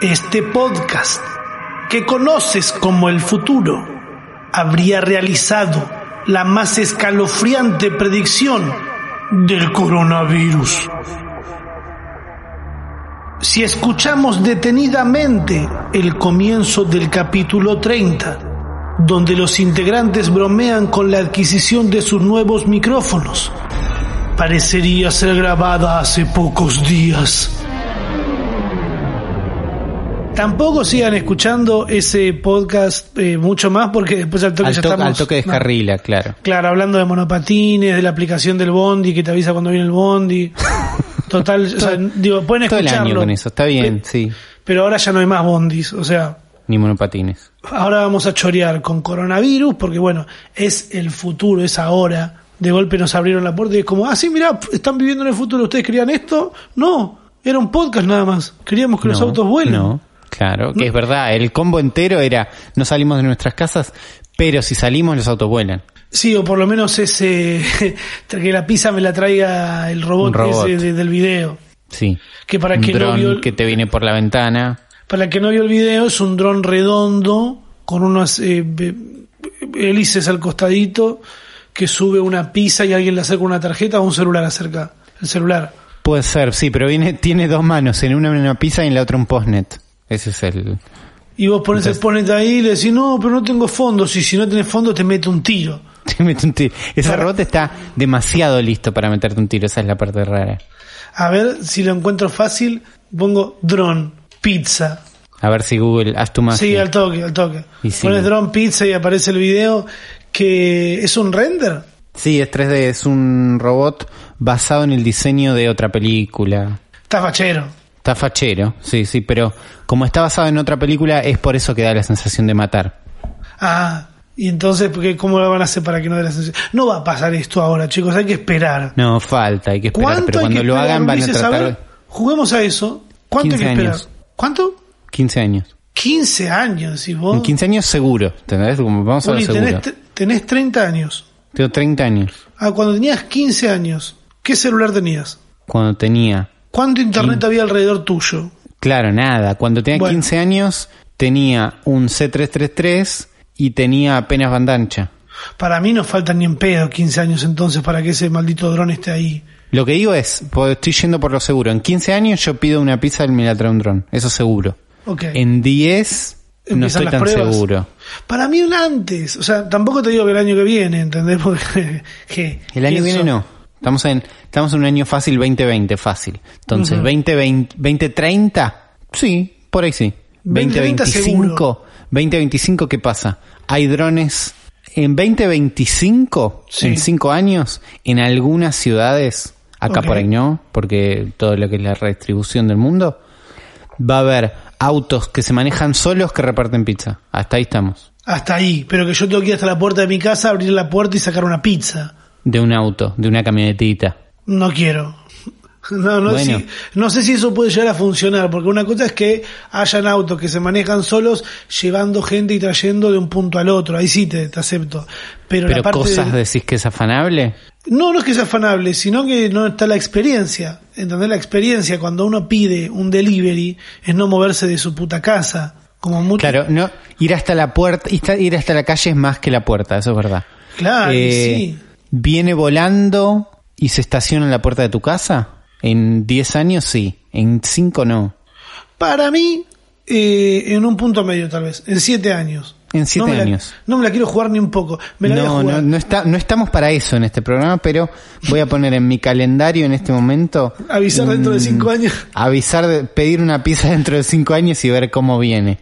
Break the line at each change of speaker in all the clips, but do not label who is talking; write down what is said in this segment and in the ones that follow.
Este podcast, que conoces como el futuro, habría realizado la más escalofriante predicción del coronavirus. Si escuchamos detenidamente el comienzo del capítulo 30, donde los integrantes bromean con la adquisición de sus nuevos micrófonos, parecería ser grabada hace pocos días. Tampoco sigan escuchando ese podcast eh, mucho más porque después al toque
Al,
ya estamos...
al toque descarrila, claro.
Claro, hablando de monopatines, de la aplicación del Bondi que te avisa cuando viene el Bondi. Total, o sea, digo, pueden
Todo el
escucharlo.
año con eso, está bien, sí.
Pero ahora ya no hay más Bondis, o sea,
Ni monopatines.
ahora vamos a chorear con coronavirus porque bueno, es el futuro, es ahora. De golpe nos abrieron la puerta y es como, ah, sí, mirá, están viviendo en el futuro, ¿ustedes querían esto? No, era un podcast nada más. Queríamos que los autos vuelen.
No, claro, que es verdad. El combo entero era, no salimos de nuestras casas, pero si salimos los autos vuelan.
Sí, o por lo menos ese, que la pizza me la traiga el robot,
robot.
ese de- del video.
Sí.
Que para
Un
que no vio el-
que te viene por la ventana.
Para el que no vio el video, es un dron redondo con unas eh, hélices al costadito que sube una pizza y alguien le acerca una tarjeta o un celular acerca el celular.
Puede ser, sí, pero viene, tiene dos manos, en una una pizza y en la otra un postnet. Ese es el...
Y vos pones el ponete ahí y le decís, no, pero no tengo fondos. Y si no tenés fondos, te mete un tiro.
te mete un tiro. Ese
Para-
robot está demasiado listo para meterte un tiro, esa es la parte rara.
A ver si lo encuentro fácil. Pongo dron, pizza.
A ver si Google, haz tu magia.
Sí, al toque, al toque.
Y sí.
Pones dron, pizza y aparece el video que es un render.
Sí, es 3D, es un robot basado en el diseño de otra película.
Está fachero.
Está fachero, sí, sí, pero como está basado en otra película es por eso que da la sensación de matar.
Ah, y entonces, ¿cómo lo van a hacer para que no dé la sensación? No va a pasar esto ahora, chicos, hay que esperar.
No, falta, hay que esperar,
¿Cuánto
pero cuando lo hagan van a tratar
ver, juguemos a eso. ¿Cuánto hay que
15
esperar?
años.
¿Cuánto?
15 años.
15 años, decís vos.
En 15 años seguro, ¿entendés? Vamos a
Uli,
ver seguro.
tenés, tre- tenés 30 años.
Tengo 30 años.
Ah, cuando tenías 15 años, ¿qué celular tenías?
Cuando tenía,
¿Cuánto internet había alrededor tuyo?
claro, nada, cuando tenía
Bueno.
15 años tenía un C333 y tenía apenas banda ancha.
Para mí no faltan ni en pedo 15 años entonces para que ese maldito dron esté ahí.
Lo que digo es, pues, estoy yendo por lo seguro. En 15 años yo pido una pizza la trae un dron. Eso seguro.
Ok.
En 10 no estoy tan
pruebas.
seguro.
Para mí un antes. O sea, tampoco te digo que el año que viene, ¿entendés? Porque, que
El año que viene no. Estamos en, estamos en un año fácil 2020, fácil. Entonces,
Ujú.
2020, 2030, sí, por ahí sí.
2030
2025, 2025, ¿qué pasa? Hay drones en 2025,
Sí.
en 5 años, en algunas ciudades, acá por ahí no, porque todo lo que es la redistribución del mundo, va a haber autos que se manejan solos que reparten pizza. Hasta ahí estamos.
Hasta ahí. Pero que yo tengo que ir hasta la puerta de mi casa, abrir la puerta y sacar una pizza.
De un auto, de una camionetita.
No quiero. No, no,
Bueno.
si- no sé si eso puede llegar a funcionar, porque una cosa es que hayan autos que se manejan solos llevando gente y trayendo de un punto al otro, ahí sí te, te acepto. Pero,
Pero
la parte
cosas
de-
decís que es afanable.
No, no es que sea afanable, sino que no está la experiencia. ¿Entendés? La experiencia cuando uno pide un delivery es no moverse de su puta casa. Como mucho.
Claro, no, ir hasta la puerta, ir hasta- ir hasta la calle es más que la puerta, eso es verdad.
Claro,
Eh,
sí.
¿Viene volando y se estaciona en la puerta de tu casa? En 10 años sí, en 5 no.
Para mí, eh, en un punto medio tal vez, en siete años.
En siete
No me la-
años.
no me la quiero jugar ni un poco. Me la voy a
No,
jugar.
no, no, está, no estamos para eso en este programa, pero voy a poner en mi calendario en este momento.
Avisar dentro de
un-
cinco años.
Avisar, de, pedir una pizza dentro de 5 años y ver cómo viene.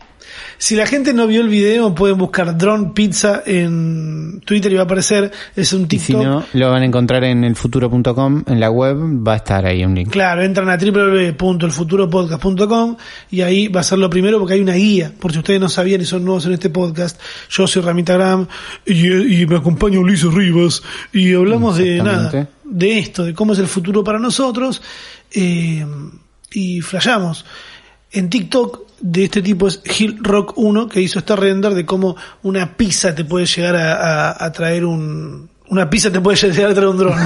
Si la gente no vio el video, pueden buscar Drone Pizza en Twitter y va a aparecer. Es un
Y
TikTok.
si no, lo van a encontrar en elfuturo.com, en la web, va a estar ahí un link.
Claro, entran a www.elfuturopodcast.com y ahí va a ser lo primero porque hay una guía. Por si ustedes no sabían y son nuevos en este podcast, yo soy Ramita Gram y, y me acompaña Ulises Rivas y hablamos de nada, de esto, de cómo es el futuro para nosotros eh, y flasheamos. En TikTok de este tipo es Hill Rock 1 que hizo este render de cómo una pizza te puede llegar a, a- a traer un... Una pizza te puede llegar a traer un dron.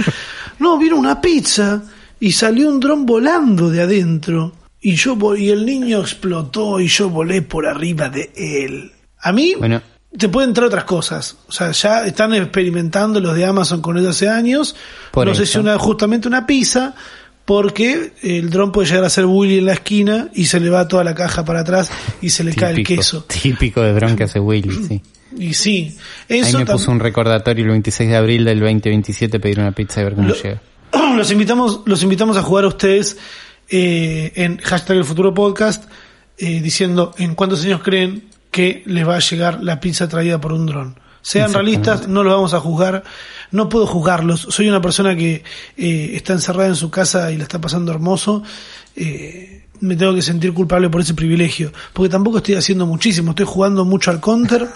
no, vino una pizza y salió un dron volando de adentro. y yo y el niño explotó y yo volé por arriba de él. A mí
Bueno,
te pueden entrar otras cosas. O sea, ya están experimentando los de Amazon con eso hace años.
Por
no sé si una, justamente una pizza, porque el dron puede llegar a ser Willy en la esquina y se le va toda la caja para atrás y se le cae el queso.
típico de dron que hace Willy, sí.
Y sí,
Ahí
eso
me
tam-
puso un recordatorio el 26 de abril del 2027 pedir una pizza y ver cómo
Lo-
llega.
los invitamos, los invitamos a jugar a ustedes eh, en hashtag el futuro podcast eh, diciendo en cuántos años creen que les va a llegar la pizza traída por un dron. Sean realistas, no los vamos a juzgar, no puedo juzgarlos. Soy una persona que eh, está encerrada en su casa y la está pasando hermoso. Eh, me tengo que sentir culpable por ese privilegio, porque tampoco estoy haciendo muchísimo, estoy jugando mucho al counter.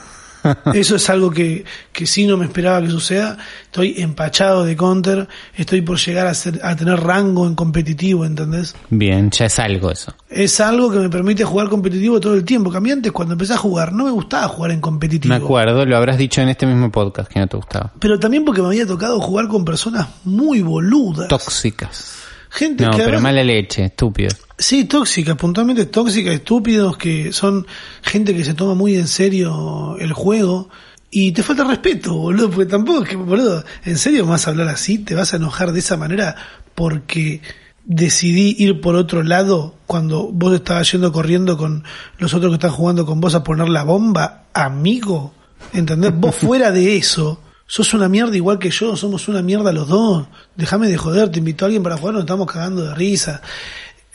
Eso es algo que, que sí no me esperaba que suceda. Estoy empachado de counter, estoy por llegar a, ser, a tener rango en competitivo, ¿entendés?
Bien, ya es algo eso.
Es algo que me permite jugar competitivo todo el tiempo. Que a mí antes cuando empecé a jugar no me gustaba jugar en competitivo.
Me acuerdo, lo habrás dicho en este mismo podcast que no te gustaba.
Pero también porque me había tocado jugar con personas muy boludas.
Tóxicas.
Gente
No,
que
pero mala leche, estúpido.
Sí, tóxicas, puntualmente tóxicas, estúpidos, que son gente que se toma muy en serio el juego. Y te falta respeto, boludo, porque tampoco es que, boludo, ¿en serio vas a hablar así? ¿Te vas a enojar de esa manera porque decidí ir por otro lado cuando vos estabas yendo corriendo con los otros que están jugando con vos a poner la bomba? Amigo, ¿entendés? Vos fuera de eso, sos una mierda igual que yo, somos una mierda los dos. Déjame de joder, te invito a alguien para jugar, nos estamos cagando de risa.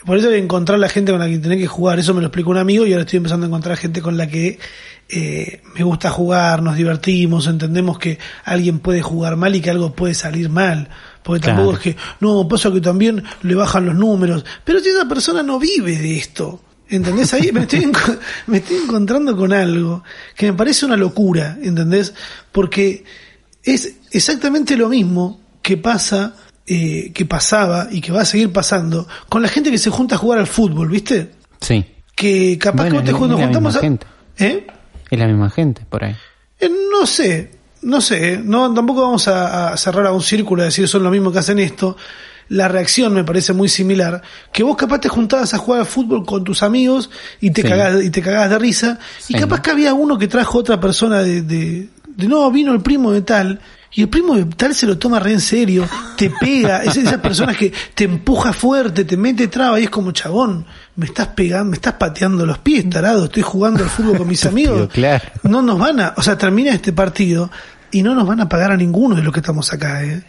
Por eso hay que encontrar la gente con la que tenés que jugar. Eso me lo explicó un amigo y ahora estoy empezando a encontrar gente con la que eh, me gusta jugar, nos divertimos, entendemos que alguien puede jugar mal y que algo puede salir mal. Porque tampoco
Claro.
es que, no, pasa que también le bajan los números. Pero si esa persona no vive de esto. ¿Entendés? Ahí me estoy, me estoy encontrando con algo que me parece una locura, ¿entendés? Porque es exactamente lo mismo que pasa, eh, que pasaba y que va a seguir pasando con la gente que se junta a jugar al fútbol, ¿viste?
Sí.
Que capaz
Bueno,
que vos te nos juntamos
misma
a...
gente.
¿Eh?
Es la misma gente por ahí.
Eh, no sé, no sé, no, tampoco vamos a, a cerrar a un círculo y decir son lo mismo que hacen esto. La reacción me parece muy similar, que vos capaz te juntabas a jugar al fútbol con tus amigos y te
Sí.
cagás, y te cagabas de risa, y capaz que había uno que trajo otra persona de, de, de no, vino el primo de tal, y el primo de tal se lo toma re en serio, te pega, es esas personas que te empuja fuerte, te mete traba y es como chabón, me estás pegando, me estás pateando los pies, tarado, estoy jugando al fútbol con mis amigos.
claro.
No nos van a, o sea, termina este partido y no nos van a pagar a ninguno de los que estamos acá, eh.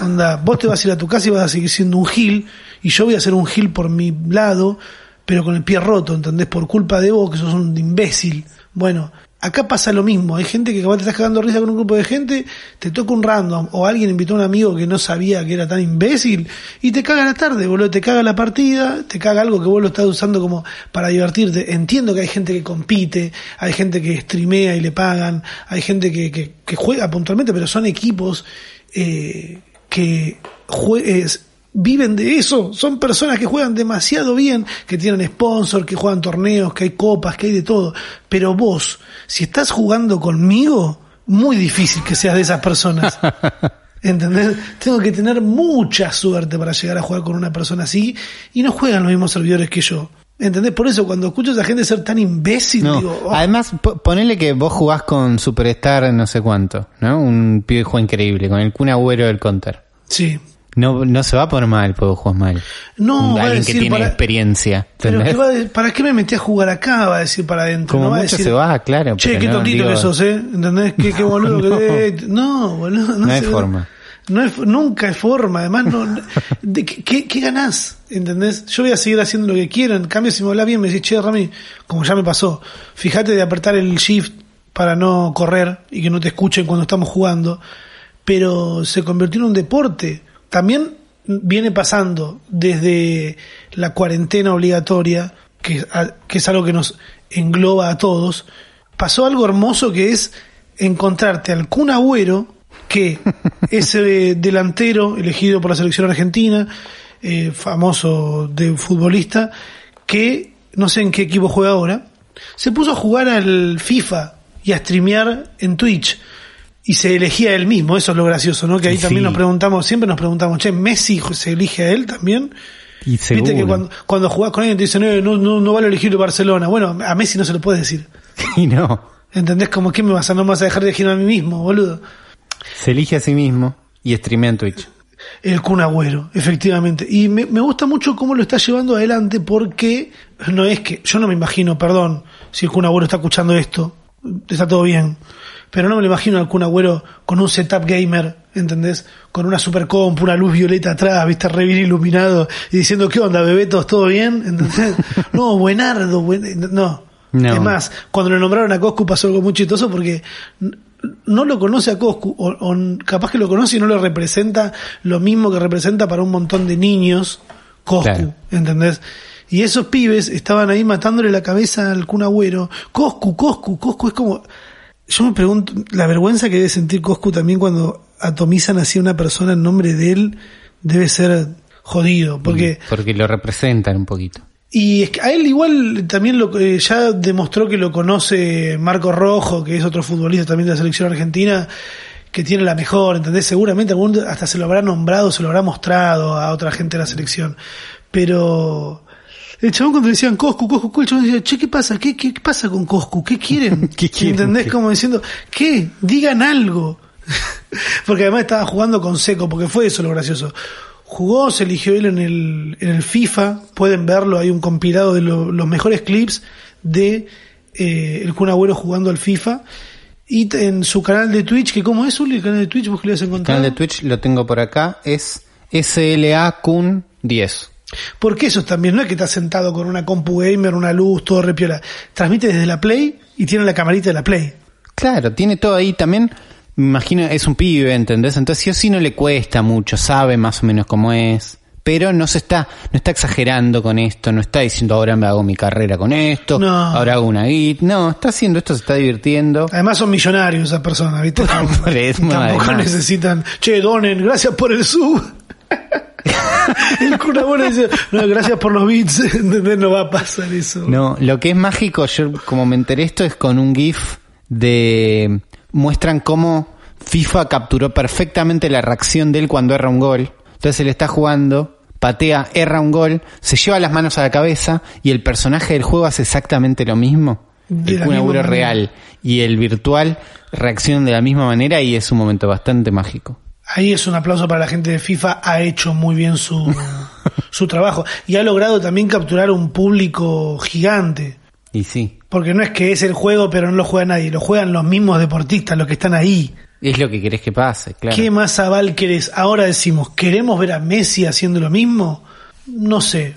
Onda, vos te vas a ir a tu casa y vas a seguir siendo un gil, y yo voy a ser un gil por mi lado, pero con el pie roto, ¿entendés? Por culpa de vos, que sos un imbécil. Bueno, acá pasa lo mismo, hay gente que capaz te estás cagando risa con un grupo de gente, te toca un random, o alguien invitó a un amigo que no sabía que era tan imbécil, y te caga la tarde, boludo, te caga la partida, te caga algo que vos lo estás usando como para divertirte. Entiendo que hay gente que compite, hay gente que streamea y le pagan, hay gente que, que, que juega puntualmente, pero son equipos eh, que jue- es- viven de eso, son personas que juegan demasiado bien, que tienen sponsor, que juegan torneos, que hay copas, que hay de todo. Pero vos, si estás jugando conmigo, muy difícil que seas de esas personas. ¿Entendés? Tengo que tener mucha suerte para llegar a jugar con una persona así y no juegan los mismos servidores que yo. ¿Entendés? Por eso cuando escucho a esa gente ser tan imbécil,
No,
digo, oh,
además, po- ponele que vos jugás con Superstar no sé cuánto, ¿no? Un pibe juega increíble, con el Kun Agüero del Counter.
sí.
No, no se va por mal, porque jugás mal.
No, va a
Alguien que tiene
para-
experiencia.
Pero
¿entendés?
¿qué va a de- ¿para qué me metí a jugar acá? Va a decir para adentro.
Como
no va a decir,
se va, claro,
Che,
pero
qué
no,
tontito
digo-
que sos, ¿eh? ¿Entendés? Qué, qué boludo que
No.
te- No, boludo. No,
No hay forma.
No nunca es forma. Además, no, de, ¿qué, qué, qué ganás? ¿Entendés? Yo voy a seguir haciendo lo que quiero. En cambio, si me hablas bien, me decís, che, Rami, como ya me pasó, fíjate de apretar el shift para no correr y que no te escuchen cuando estamos jugando. Pero se convirtió en un deporte. También viene pasando desde la cuarentena obligatoria, que, a- que es algo que nos engloba a todos, pasó algo hermoso que es encontrarte al Kun Agüero, que es eh, delantero elegido por la selección argentina, eh, famoso de futbolista, que no sé en qué equipo juega ahora, se puso a jugar al FIFA y a streamear en Twitch. Y se elegía él mismo, eso es lo gracioso, ¿no? Que ahí
Sí.
también nos preguntamos, siempre nos preguntamos, che, Messi se elige a él también.
Y
Viste que
seguro.
cuando, cuando jugás con alguien te dicen, "Eh, no, no, no vale elegir el Barcelona. Bueno, a Messi no se lo puede decir.
Y no.
¿Entendés? Como que me vas a, no me vas a dejar de elegir a mí mismo, boludo.
Se elige a sí mismo y streamea en Twitch.
El Kun Agüero, efectivamente. Y me, me gusta mucho cómo lo está llevando adelante porque no es que, yo no me imagino, perdón, si el Kun Agüero está escuchando esto, está todo bien. Pero no me lo imagino al Kun Agüero con un setup gamer, ¿entendés? Con una super comp, una luz violeta atrás, viste, re bien iluminado, y diciendo, ¿qué onda, bebetos? ¿Todo bien? ¿Entendés? no, buenardo, buen... no.
No.
Es más, cuando le nombraron a Coscu pasó algo muy chistoso porque no lo conoce a Coscu, o, o capaz que lo conoce y no lo representa lo mismo que representa para un montón de niños Coscu,
Claro.
¿entendés? Y esos pibes estaban ahí matándole la cabeza al Kun Agüero. Coscu, Coscu, Coscu es como... Yo me pregunto, la vergüenza que debe sentir Coscu también cuando atomizan así a una persona en nombre de él debe ser jodido, porque...
Porque lo representan un poquito.
Y es que a él igual también lo eh, ya demostró que lo conoce Marco Rojo, que es otro futbolista también de la selección argentina, que tiene la mejor, ¿entendés? Seguramente algún hasta se lo habrá nombrado, se lo habrá mostrado a otra gente de la selección. Pero el chabón cuando decían Coscu, Coscu, Coscu, el chabón decía, che, ¿qué pasa? ¿Qué, qué, qué pasa con Coscu? ¿Qué quieren?
¿Qué quieren?
¿Entendés?
¿Qué?
Como diciendo, ¿qué? Digan algo. porque además estaba jugando con seco, porque fue eso lo gracioso. Jugó, se eligió él en el, en el FIFA, pueden verlo, hay un compilado de lo- los mejores clips de eh, el Kun Agüero jugando al FIFA. Y en su canal de Twitch, que cómo es, Uli, el canal de Twitch, vos que le has
El
encontrado.
canal de Twitch lo tengo por acá. Es SLA Kun 10.
Porque eso también, no es que está sentado con una compu gamer, una luz, todo repiola. Transmite desde la Play y tiene la camarita de la Play.
Claro, tiene todo ahí también. Me imagino, es un pibe, ¿entendés? Entonces sí o sí no le cuesta mucho, sabe más o menos cómo es. Pero no se está, no está exagerando con esto, no está diciendo ahora me hago mi carrera con esto,
No.
ahora hago una git. No, está haciendo esto, se está divirtiendo.
Además son millonarios esas personas, ¿viste?
Por eso,
Tampoco
además.
necesitan, che, donen, gracias por el sub. el cura bueno dice, no, gracias por los bits, ¿entendés? No va a pasar eso.
No, lo que es mágico, yo como me enteré esto es con un GIF de muestran cómo FIFA capturó perfectamente la reacción de él cuando erra un gol. Entonces él está jugando, patea, erra un gol, se lleva las manos a la cabeza y el personaje del juego hace exactamente lo mismo.
De
el Kun Agüero real y el virtual reaccionan de la misma manera y es un momento bastante mágico.
Ahí es un aplauso para la gente de FIFA, ha hecho muy bien su, su trabajo. Y ha logrado también capturar un público gigante.
Y sí,
Porque no es que es el juego, pero no lo juega nadie, lo juegan los mismos deportistas, los que están ahí.
es lo que querés que pase, claro.
¿Qué más aval querés? Ahora decimos, ¿queremos ver a Messi haciendo lo mismo? No sé.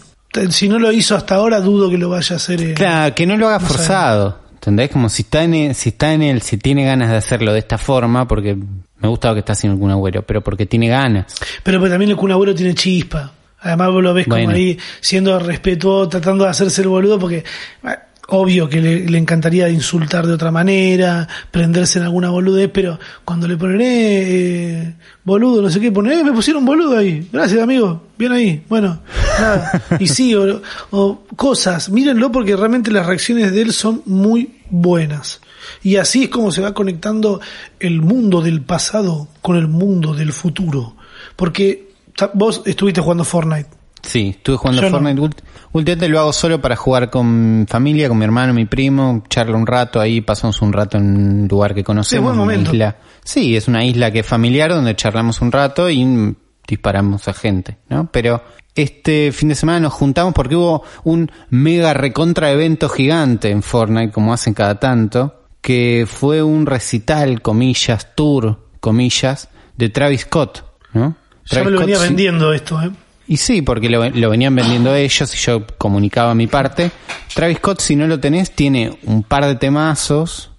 Si no lo hizo hasta ahora, dudo que lo vaya a hacer. eh,
Claro, que no lo haga forzado. ¿Entendés? Como si está en si está en él, si tiene ganas de hacerlo de esta forma, porque me gusta lo que está haciendo algún agüero, pero porque tiene ganas.
Pero pues también el Kun Agüero tiene chispa. Además vos lo ves
Bueno.
como ahí siendo respetuoso, tratando de hacerse el boludo porque ah, obvio que le, le encantaría insultar de otra manera, prenderse en alguna boludez, pero cuando le ponen eh, boludo, no sé qué, pone, eh, me pusieron boludo ahí. Gracias amigo, bien ahí. Bueno, nada. Y sí, o, o cosas, mírenlo porque realmente las reacciones de él son muy buenas. Y así es como se va conectando el mundo del pasado con el mundo del futuro. Porque vos estuviste jugando Fortnite.
Sí, estuve jugando
Yo no.
Fortnite. Últimamente lo hago solo para jugar con familia, con mi hermano, mi primo, charla un rato ahí, pasamos un rato en un lugar que conocemos,
buen
una isla. Sí, es una isla que es familiar donde charlamos un rato y mm, disparamos a gente, ¿no? Pero este fin de semana nos juntamos porque hubo un mega recontra evento gigante en Fortnite, como hacen cada tanto, que fue un recital, comillas, tour, comillas, de Travis Scott, ¿no?
Ya
Travis
me lo venía vendiendo esto, ¿eh?
y sí, porque lo, lo venían vendiendo ellos y yo comunicaba mi parte. Travis Scott, si no lo tenés, tiene un par de temazos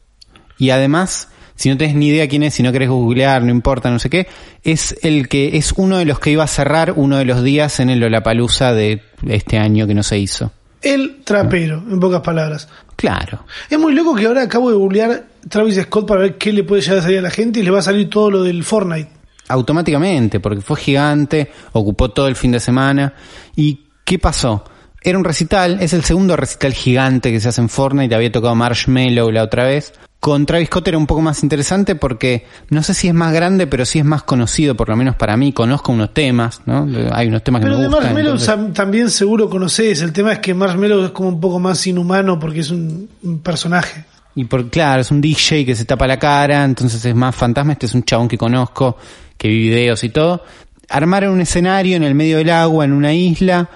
y además, si no tenés ni idea quién es, si no querés googlear, no importa, no sé qué, es el que es uno de los que iba a cerrar uno de los días en el Lollapalooza de este año que no se hizo.
El trapero, en pocas palabras.
Claro.
Es muy loco que ahora acabo de googlear Travis Scott para ver qué le puede llegar a salir a la gente y le va a salir todo lo del Fortnite.
automáticamente, porque fue gigante, ocupó todo el fin de semana. ¿Y qué pasó? Era un recital, es el segundo recital gigante que se hace en Fortnite, había tocado Marshmallow la otra vez, Con Travis Scott era un poco más interesante porque no sé si es más grande, pero sí es más conocido, por lo menos para mí. Conozco unos temas, ¿no? Hay unos temas que
Pero
me
de
gustan.
Marshmello
entonces-
también seguro conoces. El tema es que Marshmello es como un poco más inhumano porque es un, un personaje.
Y por, claro, es un DJ que se tapa la cara, entonces es más fantasma. Este es un chabón que conozco, que vi videos y todo. Armaron un escenario en el medio del agua, en una isla.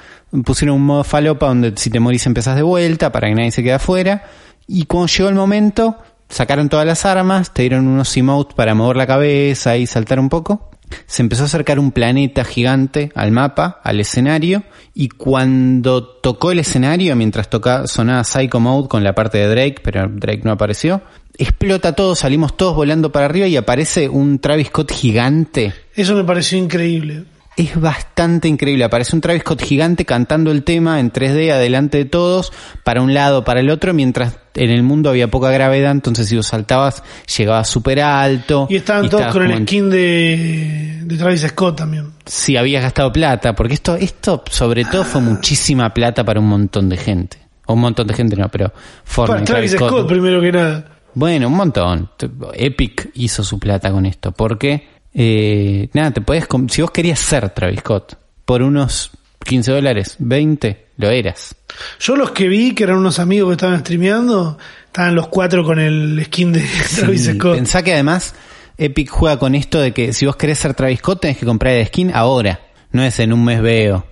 Pusieron un modo falopa donde si te morís empezás de vuelta para que nadie se quede afuera. Y cuando llegó el momento, sacaron todas las armas, te dieron unos emotes para mover la cabeza y saltar un poco. Se empezó a acercar un planeta gigante al mapa, al escenario, y cuando tocó el escenario, mientras toca, sonaba Psycho Mode con la parte de Drake, pero Drake no apareció, explota todo, salimos todos volando para arriba y aparece un Travis Scott gigante.
Eso me pareció increíble.
Es bastante increíble, aparece un Travis Scott gigante cantando el tema en 3D adelante de todos, para un lado, para el otro, mientras en el mundo había poca gravedad, entonces si vos saltabas llegabas súper alto.
Y estaban todos con el skin de, de Travis Scott también.
si habías gastado plata, porque esto, esto sobre todo fue muchísima plata para un montón de gente. O un montón de gente no, pero Fortnite,
Para Travis
Travis
Scott, primero que nada.
Bueno, un montón. Epic hizo su plata con esto, porque eh, nada, te podés, si vos querías ser Travis Scott por unos 15 dólares, 20, lo eras.
Yo los que vi, que eran unos amigos que estaban streameando, estaban los cuatro con el skin de Travis
Sí,
Scott.
Pensá que además Epic juega con esto de que si vos querés ser Travis Scott tenés que comprar el skin ahora, no es en un mes veo.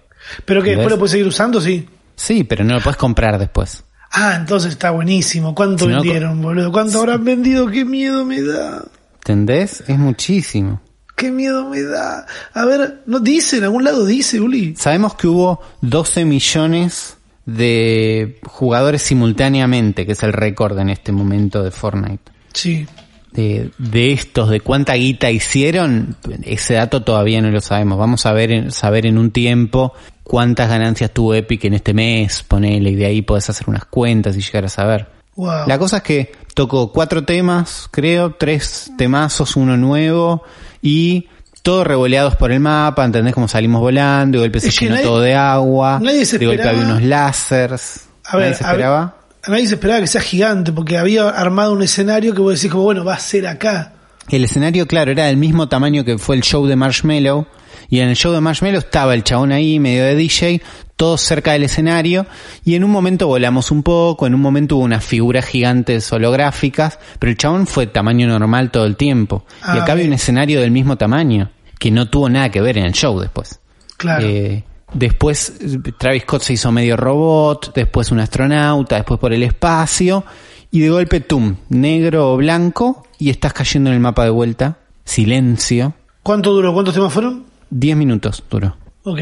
Pero que después
¿Ves?
lo puedes seguir usando, sí.
Sí, pero no lo puedes comprar después.
Ah, entonces está buenísimo. ¿Cuánto
Si no,
vendieron, boludo? ¿Cuánto habrán vendido? ¡Qué miedo me da!
¿Entendés? Es muchísimo.
¡Qué miedo me da! A ver, no dice, en algún lado dice, Uli.
Sabemos que hubo 12 millones de jugadores simultáneamente, que es el récord en este momento de Fortnite.
Sí.
De, de estos, de cuánta guita hicieron, ese dato todavía no lo sabemos. Vamos a ver, en- saber en un tiempo cuántas ganancias tuvo Epic en este mes, ponele, y de ahí podés hacer unas cuentas y llegar a saber.
Wow.
La cosa es que tocó cuatro temas, creo, tres temazos, uno nuevo, y todos revoleados por el mapa, ¿entendés? Como salimos volando, de golpe se
Es que
llenó
nadie-
todo de agua,
nadie se
de golpe había unos láseres,
A ver,
nadie se
a
esperaba.
nadie se esperaba que sea gigante, porque había armado un escenario que vos decís como, bueno, va a ser acá.
El escenario, claro, era del mismo tamaño que fue el show de Marshmallow. Y en el show de Marshmallow estaba el chabón ahí, medio de DJ, todos cerca del escenario. Y en un momento volamos un poco, en un momento hubo unas figuras gigantes holográficas, pero el chabón fue tamaño normal todo el tiempo.
Ah,
y acá había un escenario del mismo tamaño, que no tuvo nada que ver en el show después.
Claro.
Eh, después Travis Scott se hizo medio robot, después un astronauta, después por el espacio, y de golpe, tum, negro o blanco, y estás cayendo en el mapa de vuelta. Silencio.
¿Cuánto duró? ¿Cuántos temas fueron?
10 minutos duró.
Ok.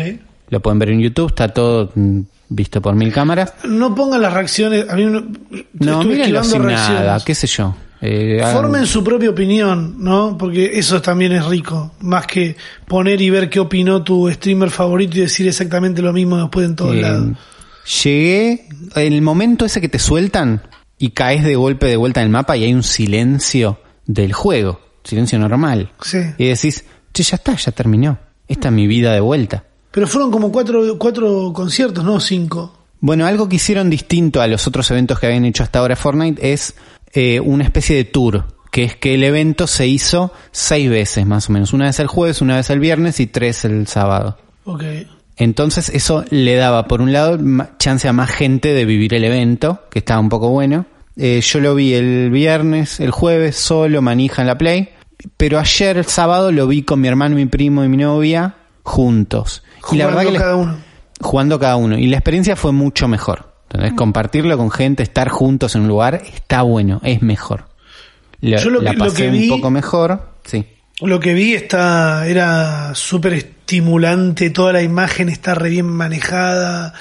Lo pueden ver en YouTube, está todo mm, visto por mil cámaras.
No pongan las reacciones. A mí no,
No, mírenlo sin
reacciones.
nada, qué sé yo. Eh, hagan-
Formen su propia opinión, ¿no? Porque eso también es rico. Más que poner y ver qué opinó tu streamer favorito y decir exactamente lo mismo después en todos
Eh,
lados.
Llegué, el momento ese que te sueltan y caes de golpe de vuelta en el mapa y hay un silencio del juego, silencio normal.
Sí.
Y decís, che, ya está, ya terminó. Esta es mi vida de vuelta.
Pero fueron como cuatro, cuatro conciertos, ¿no? Cinco.
Bueno, algo que hicieron distinto a los otros eventos que habían hecho hasta ahora Fortnite es eh, una especie de tour, que es que el evento se hizo seis veces más o menos. Una vez el jueves, una vez el viernes y tres el sábado.
Ok.
Entonces eso le daba, por un lado, chance a más gente de vivir el evento, que estaba un poco bueno. Eh, yo lo vi el viernes, el jueves, solo, manija en la Play. Pero ayer, el sábado, lo vi con mi hermano, mi primo y mi novia juntos. y la
Jugando
verdad que
cada uno.
jugando cada uno. Y la experiencia fue mucho mejor. Entonces, compartirlo con gente, estar juntos en un lugar, está bueno, es mejor. La,
Yo lo
la
que- lo
pasé
que vi-
un poco mejor, sí.
Lo que vi está, era súper estimulante, toda la imagen está re bien manejada.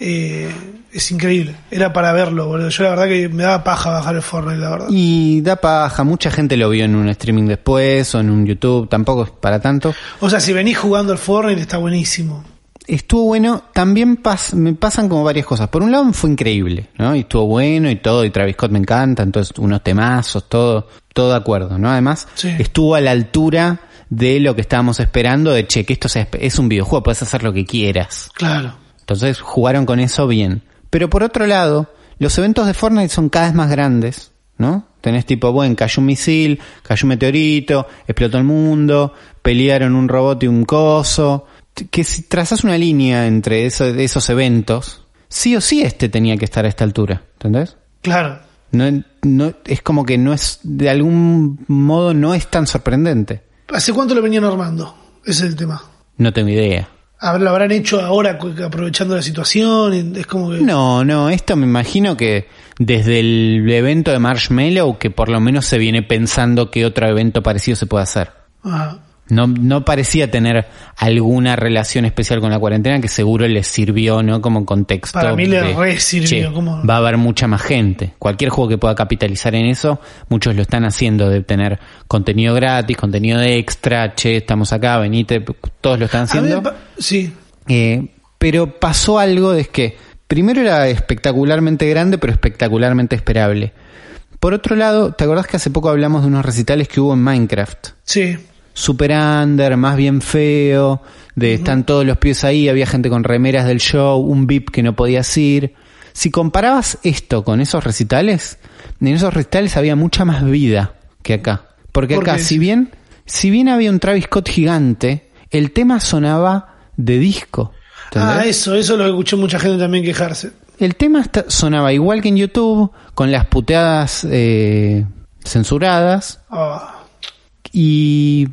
Eh, es increíble. Era para verlo, boludo. Yo la verdad que me daba paja bajar el Fortnite, la verdad.
Y da paja, mucha gente lo vio en un streaming después o en un YouTube, tampoco es para tanto.
O sea, si venís jugando al Fortnite está buenísimo.
Estuvo bueno, también pas- me pasan como varias cosas. Por un lado fue increíble, ¿no? Y estuvo bueno y todo, y Travis Scott me encanta, entonces unos temazos, todo, todo de acuerdo, ¿no? Además,
Sí.
estuvo a la altura de lo que estábamos esperando, de che, que esto sea- es un videojuego, puedes hacer lo que quieras.
Claro.
Entonces jugaron con eso bien. Pero por otro lado, los eventos de Fortnite son cada vez más grandes, ¿no? Tenés tipo, bueno, cayó un misil, cayó un meteorito, explotó el mundo, pelearon un robot y un coso. Que si trazas una línea entre eso- esos eventos, sí o sí este tenía que estar a esta altura, ¿entendés?
Claro.
No, no, es como que no es, de algún modo no es tan sorprendente.
¿Hace cuánto lo venían armando? Ese es el tema.
No tengo idea.
¿Lo habrán hecho ahora aprovechando la situación? Es como que...
No, no, esto me imagino que desde el evento de Marshmallow, que por lo menos se viene pensando que otro evento parecido se puede hacer.
Ah,
No, no parecía tener alguna relación especial con la cuarentena que seguro les sirvió, ¿no? Como contexto.
Para mí le
de,
re sirvió,
"Che,
¿cómo?
Va a haber mucha más gente. Cualquier juego que pueda capitalizar en eso, muchos lo están haciendo de tener contenido gratis, contenido de extra, che, estamos acá, venite, todos lo están haciendo.
sí.
Eh, pero pasó algo de que primero era espectacularmente grande, pero espectacularmente esperable. Por otro lado, ¿te acordás que hace poco hablamos de unos recitales que hubo en Minecraft?
Sí.
Super under, más bien feo, de están todos los pies ahí, había gente con remeras del show, un VIP que no podías ir. Si comparabas esto con esos recitales, en esos recitales había mucha más vida que acá. Porque
¿Por
acá, si bien, si bien había un Travis Scott gigante, el tema sonaba de disco. ¿entendés?
Ah, eso, eso lo escuché mucha gente también quejarse.
El tema está- sonaba igual que en YouTube, con las puteadas eh, censuradas,
Ah.
Y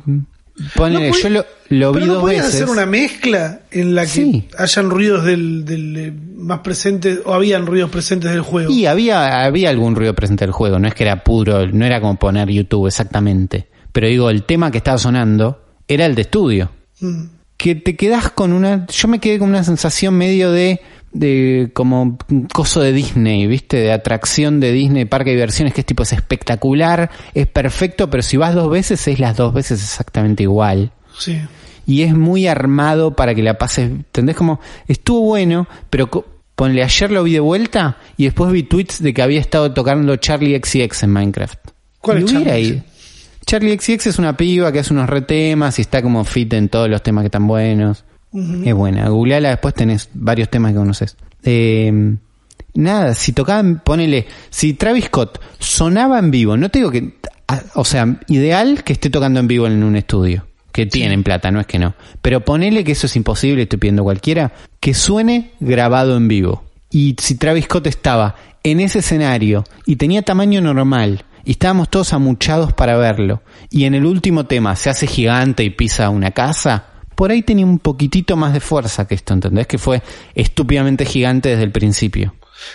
ponele,
No
yo lo, lo vi
no
dos veces.
hacer una mezcla en la que
Sí.
hayan ruidos del, del, eh, más presentes o habían ruidos presentes del juego.
Y había, había algún ruido presente del juego, no es que era puro, no era como poner YouTube exactamente. Pero digo, el tema que estaba sonando era el de estudio.
Mm.
Que te quedas con una, yo me quedé con una sensación medio de, de como un coso de Disney, viste, de atracción de Disney, parque de diversiones, que es tipo, es espectacular, es perfecto, pero si vas dos veces es las dos veces exactamente igual.
Sí.
y es muy armado para que la pases. ¿Entendés? Como estuvo bueno, pero ponle ayer lo vi de vuelta y después vi tweets de que había estado tocando Charlie XCX en Minecraft.
¿Cuál es Charlie.
Charlie XCX es una piba que hace unos retemas y está como fit en todos los temas que están buenos. Es buena. Googleala, después tenés varios temas que conoces. Eh, nada, si tocaban, ponele, si Travis Scott sonaba en vivo, no te digo que, o sea, ideal que esté tocando en vivo en un estudio, que tienen plata, no es que no, pero ponele que eso es imposible, estoy pidiendo cualquiera, que suene grabado en vivo. Y si Travis Scott estaba en ese escenario y tenía tamaño normal, y estábamos todos amuchados para verlo, y en el último tema se hace gigante y pisa una casa, por ahí tenía un poquitito más de fuerza que esto, ¿entendés? Que fue estúpidamente gigante desde el principio.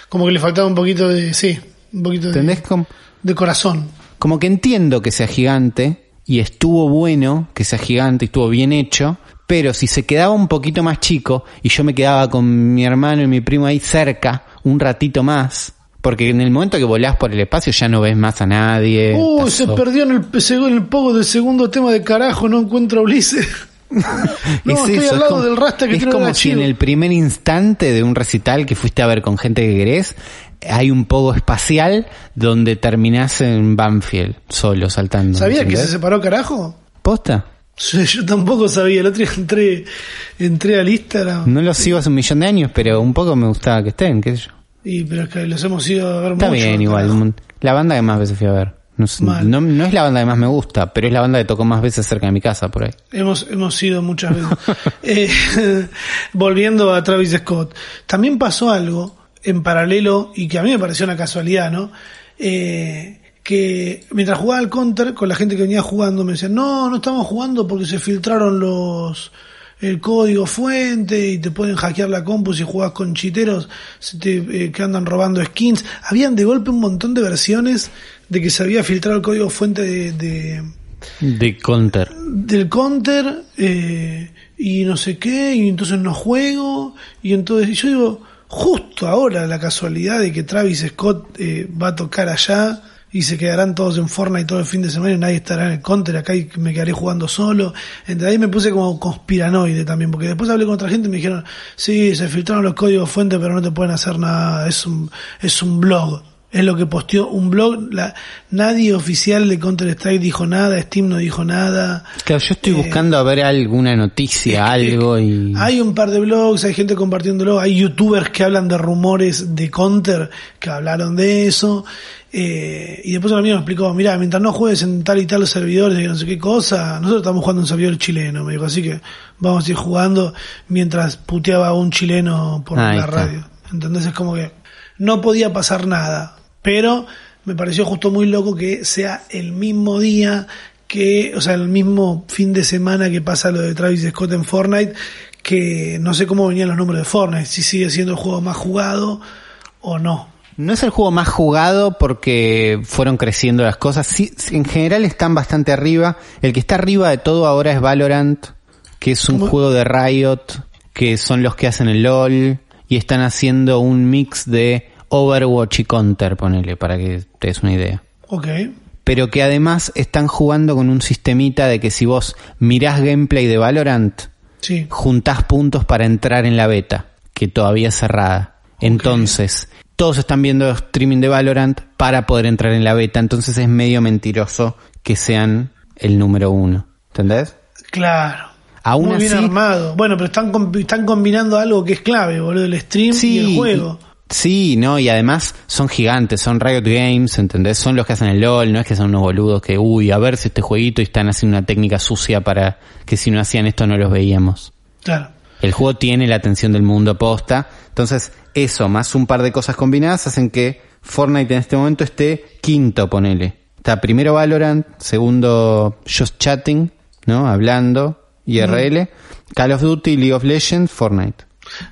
Como que le faltaba un poquito de, sí, un poquito de,
¿Entendés? Como,
de corazón.
como que entiendo que sea gigante y estuvo bueno que sea gigante y estuvo bien hecho, pero si se quedaba un poquito más chico y yo me quedaba con mi hermano y mi primo ahí cerca un ratito más, porque en el momento que volás por el espacio ya no ves más a nadie.
Uh, se perdió en el, en el pogo del segundo tema de carajo, no encuentro a Ulises. no,
Es
estoy
eso,
al lado
como-
del rasta que
Es como si en el primer instante de un recital que fuiste a ver con gente que querés, hay un poco espacial donde terminás en Banfield, solo saltando.
¿Sabía que se separó carajo?
¿Posta?
Yo tampoco sabía. El otro día entré, entré al Instagram.
No los sigo hace un millón de años, pero un poco me gustaba que estén, qué sé yo.
Y, pero es que los hemos ido a ver
Está
mucho,
bien igual.
carajo.
La banda que más veces fui a ver. No, sé, no, no es la banda que más me gusta, pero es la banda que tocó más veces cerca de mi casa por ahí.
Hemos, hemos ido muchas veces. Eh, volviendo a Travis Scott. También pasó algo en paralelo y que a mí me pareció una casualidad, ¿no? Eh, que mientras jugaba al counter con la gente que venía jugando me decían, no, no estamos jugando porque se filtraron los el código fuente y te pueden hackear la compu si jugás con chiteros se te, eh, que andan robando skins. Habían de golpe un montón de versiones de que se había filtrado el código fuente de- de
De Counter.
del counter eh, y no sé qué y entonces no juego y entonces y yo digo justo ahora la casualidad de que Travis Scott eh, va a tocar allá y se quedarán todos en Fortnite todo el fin de semana y nadie estará en el counter acá y me quedaré jugando solo entonces ahí me puse como conspiranoide también porque después hablé con otra gente y me dijeron sí se filtraron los códigos fuentes pero no te pueden hacer nada es un es un blog Es lo que posteó un blog. La, nadie oficial de Counter Strike dijo nada, Steam no dijo nada.
Claro, yo estoy buscando a ver alguna noticia, algo y...
Hay un par de blogs, hay gente compartiéndolo, hay youtubers que hablan de rumores de Counter que hablaron de eso. Eh, y después un amigo me explicó, mira, mientras no juegues en tal y tal servidores y no sé qué cosa, nosotros estamos jugando en un servidor chileno, me dijo, así que vamos a ir jugando mientras puteaba a un chileno por la radio. Entonces es como que no podía pasar nada, pero me pareció justo muy loco que sea el mismo día que, o sea, el mismo fin de semana que pasa lo de Travis Scott en Fortnite, que no sé cómo venían los números de Fortnite, si sigue siendo el juego más jugado o no.
No es el juego más jugado porque fueron creciendo las cosas. Sí, en general están bastante arriba. El que está arriba de todo ahora es Valorant, que es un
¿Cómo?
juego de Riot, que son los que hacen el LOL y están haciendo un mix de Overwatch y Counter, ponele, para que te des una idea.
Ok.
Pero que además están jugando con un sistemita de que si vos mirás gameplay de Valorant,
Sí.
juntás puntos para entrar en la beta, que todavía es cerrada. Entonces, todos están viendo streaming de Valorant para poder entrar en la beta, entonces es medio mentiroso que sean el número uno. ¿Entendés?
Claro.
Aún
Muy bien armado. Bueno, pero están, están combinando algo que es clave, boludo, el stream y el juego.
Sí, no, y además son gigantes, son Riot Games, ¿entendés? Son los que hacen el LOL, no es que son unos boludos que, uy, a ver si este jueguito y están haciendo una técnica sucia para que si no hacían esto no los veíamos.
Claro.
El juego tiene la atención del mundo posta. Entonces, eso, más un par de cosas combinadas, hacen que Fortnite en este momento esté quinto, ponele. Está primero Valorant, segundo Just Chatting, ¿no? Hablando, IRL, Call of Duty, League of Legends, Fortnite.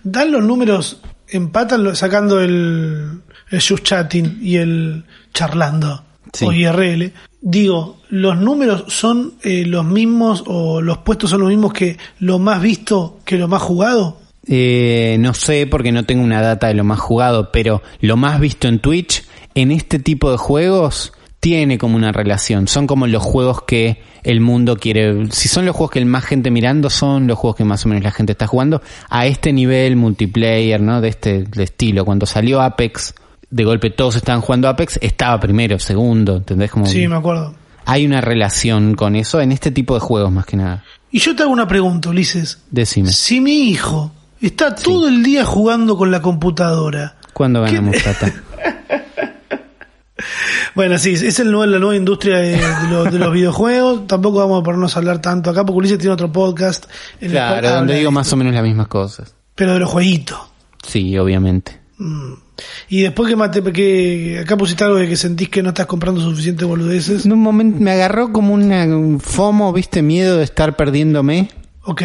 Dan los números, empatan sacando el, el just chatting y el charlando
Sí.
o IRL. Digo, los números son eh, los mismos o los puestos son los mismos que lo más visto que lo más jugado.
Eh, no sé porque no tengo una data de lo más jugado, pero lo más visto en Twitch, en este tipo de juegos, tiene como una relación. Son como los juegos que el mundo quiere. Si son los juegos que el más gente mirando, son los juegos que más o menos la gente está jugando a este nivel multiplayer, ¿no? De este de estilo. Cuando salió Apex, de golpe todos estaban jugando Apex, estaba primero, segundo, ¿entendés? Como
Sí, me acuerdo.
hay una relación con eso en este tipo de juegos más que nada.
Y yo te hago una pregunta, Ulises.
Decime,
Si mi hijo está todo el día jugando con la computadora,
¿cuándo
¿Qué-
ganamos plata?
Bueno, sí, es el nuevo, la nueva industria de, de los, de los videojuegos. Tampoco vamos a ponernos a hablar tanto acá, porque Ulises tiene otro podcast. En el cual
Claro, donde
de
digo más o menos las mismas cosas.
Pero de los jueguitos.
Sí, obviamente.
Mm. Y después que, mate, que acá pusiste algo de que sentís que no estás comprando suficientes boludeces.
En un momento me agarró como una, un FOMO, viste, miedo de estar perdiéndome.
Ok.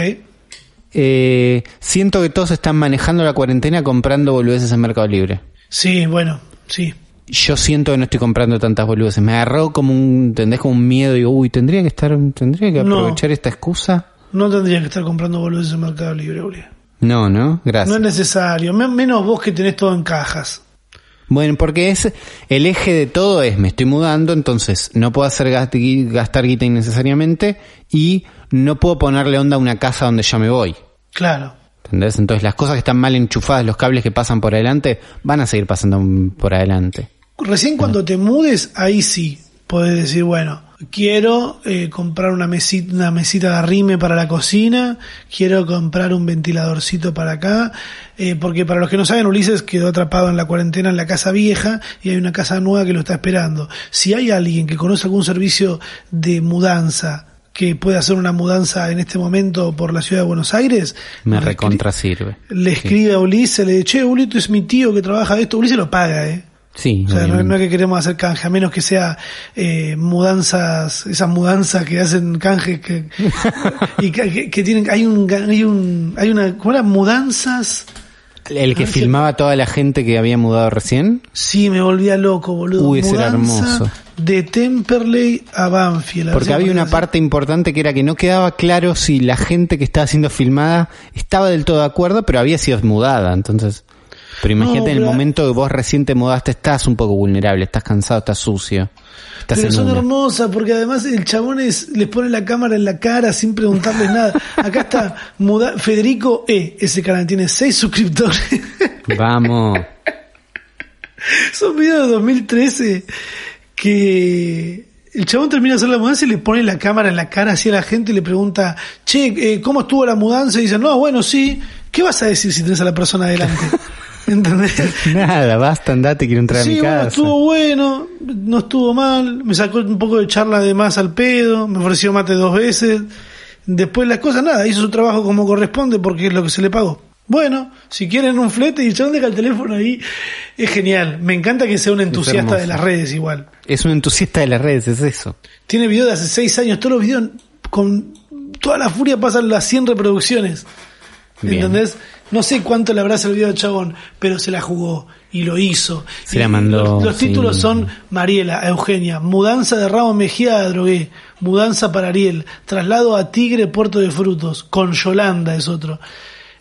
Eh, siento que todos están manejando la cuarentena comprando boludeces en Mercado Libre.
Sí, bueno, sí.
Yo siento que no estoy comprando tantas boludeces. Me agarró como un, ¿entendés? Como un miedo. Digo, uy, tendría que estar, tendría que
No.
aprovechar esta excusa.
No tendrías que estar comprando boludeces en Mercado Libre, Ulises.
No, ¿no?
No
Gracias.
es necesario. Me- Menos vos que tenés todo en cajas.
Bueno, porque es el eje de todo es me estoy mudando, entonces no puedo hacer gast- gastar guita innecesariamente y no puedo ponerle onda a una casa donde ya me voy.
Claro.
¿Entendés? Entonces las cosas que están mal enchufadas, los cables que pasan por adelante, van a seguir pasando por adelante.
Recién cuando te mudes, ahí sí podés decir, bueno, quiero eh, comprar una mesita, una mesita de arrime para la cocina, quiero comprar un ventiladorcito para acá, eh, porque para los que no saben, Ulises quedó atrapado en la cuarentena en la casa vieja y hay una casa nueva que lo está esperando. Si hay alguien que conoce algún servicio de mudanza, que puede hacer una mudanza en este momento por la ciudad de Buenos Aires,
Me recontra sirve.
le escribe a Ulises, le dice, che, Ulises es mi tío que trabaja de esto, Ulises lo paga, eh.
Sí,
O sea, no, es que queremos hacer canje, a menos que sea eh, mudanzas, esas mudanzas que hacen canje que, y que, tienen, hay un, hay un, hay una, ¿cómo era? Mudanzas.
el que
a ver si-
filmaba a toda la gente que había mudado recién.
Sí, me volvía loco, boludo.
Uy, ese era hermoso.
De Temperley a Banfield.
Porque había una parte importante que era que no quedaba claro si la gente que estaba siendo filmada estaba del todo de acuerdo, pero había sido mudada. Entonces, pero imagínate
No,
en el momento que vos recién te mudaste, estás un poco vulnerable, estás cansado, estás sucio. Estás
Pero
en
son
una.
hermosas porque además el chabón es, les pone la cámara en la cara sin preguntarles nada. Acá está muda, Federico E. Ese canal tiene seis suscriptores.
Vamos.
Es un video de 2013 que el chabón termina de hacer la mudanza y le pone la cámara en la cara hacia la gente y le pregunta, che, eh, ¿cómo estuvo la mudanza? Y dice, no, bueno, sí. ¿Qué vas a decir si tenés a la persona adelante? ¿Entendés?
Nada, basta, andate, quiero entrar a mi
Sí,
casa.
bueno, estuvo bueno, no estuvo mal, me sacó un poco de charla de más al pedo, me ofreció mate dos veces, después las cosas, nada, hizo su trabajo como corresponde porque es lo que se le pagó. Bueno, si quieren un flete y el chabón deja el teléfono ahí, es genial. Me encanta que sea un entusiasta de las redes igual.
Es un entusiasta de las redes, es eso.
Tiene videos de hace seis años, todos los videos con toda la furia pasan las 100 reproducciones.
Bien.
¿Entendés? No sé cuánto le habrá servido al chabón, pero se la jugó y lo hizo.
Se
Y
la mandó,
Los, los
sí.
títulos son Mariela, Eugenia, mudanza de Ramos Mejía a Drogué, mudanza para Ariel, traslado a Tigre, Puerto de Frutos, con Yolanda es otro.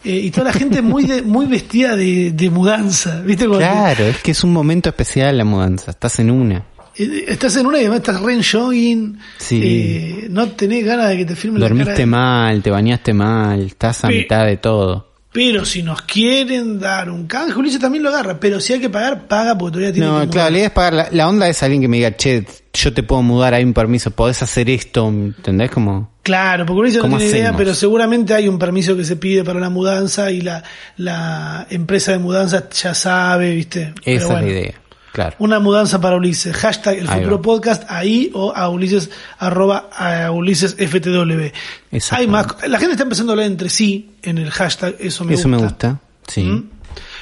Eh, y toda la gente muy de- muy vestida de, de mudanza, ¿viste?
Claro, es que es un momento especial la mudanza, estás en una.
eh, estás en una y además estás re en jogging,
Sí.
eh, no tenés ganas de que te firmen la cara.
Dormiste mal, te bañaste mal, estás a mitad de todo.
Pero si nos quieren dar un canje, Ulises también lo agarra. Pero si hay que pagar, paga porque todavía tiene
No,
que
claro, la idea es pagar. La, la onda es alguien que me diga, che, yo te puedo mudar, hay un permiso, podés hacer esto, ¿entendés? Como,
Claro, porque Ulises no
¿Cómo
tiene idea,
hacemos?
pero seguramente hay un permiso que se pide para la mudanza y la, la empresa de mudanza ya sabe, ¿viste? Pero
esa
bueno.
es la idea. Claro.
Una mudanza para Ulises. Hashtag el
Ahí
futuro
va.
podcast ahí o a Ulises arroba a Ulises FTW. Hay más. La gente está empezando a hablar entre sí en el hashtag. Eso me
Eso
gusta.
me gusta. Sí.
¿Mm?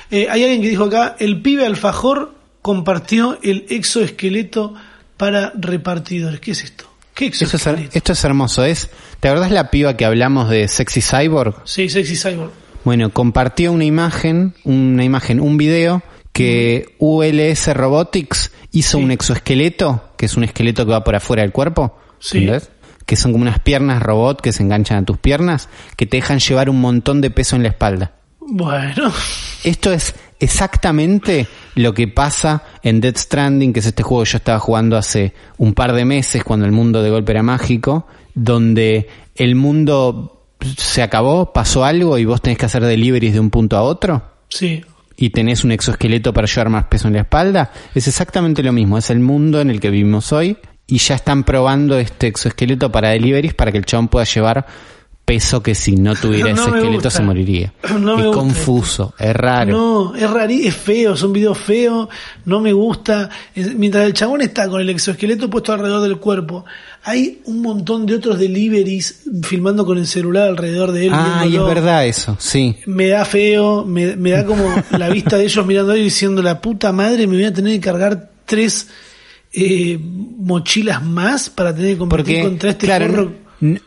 Eh, hay alguien que dijo acá, el pibe alfajor compartió el exoesqueleto para repartidores. ¿Qué es esto? ¿Qué
Esto es,
exoesqueleto?
esto es hermoso. Es, ¿Te acordás la piba que hablamos de Sexy Cyborg?
Sí, sexy cyborg.
Bueno, compartió una imagen, una imagen, un video que ULS Robotics hizo
Sí.
un exoesqueleto, que es un esqueleto que va por afuera del cuerpo.
Sí.
Que son como unas piernas robot que se enganchan a tus piernas, que te dejan llevar un montón de peso en la espalda.
Bueno,
Esto es exactamente lo que pasa en Dead Stranding, que es este juego que yo estaba jugando hace un par de meses cuando el mundo de golpe era mágico, donde el mundo se acabó, pasó algo y vos tenés que hacer deliveries de un punto a otro
sí.
Y tenés un exoesqueleto para llevar más peso en la espalda. Es exactamente lo mismo, es el mundo en el que vivimos hoy y ya están probando este exoesqueleto para deliveries para que el chabón pueda llevar peso que si no tuviera
No
ese esqueleto
gusta.
se moriría.
No
es confuso, es raro.
No, es raro, es feo, es un video feo, no me gusta. Mientras el chabón está con el exoesqueleto puesto alrededor del cuerpo, hay un montón de otros deliveries filmando con el celular alrededor de él.
Ah, y es verdad eso, sí.
me da feo, me, me da como la vista de ellos mirando ahí y diciendo la puta madre, me voy a tener que cargar tres eh, mochilas más para tener que competir
Porque,
contra este
claro,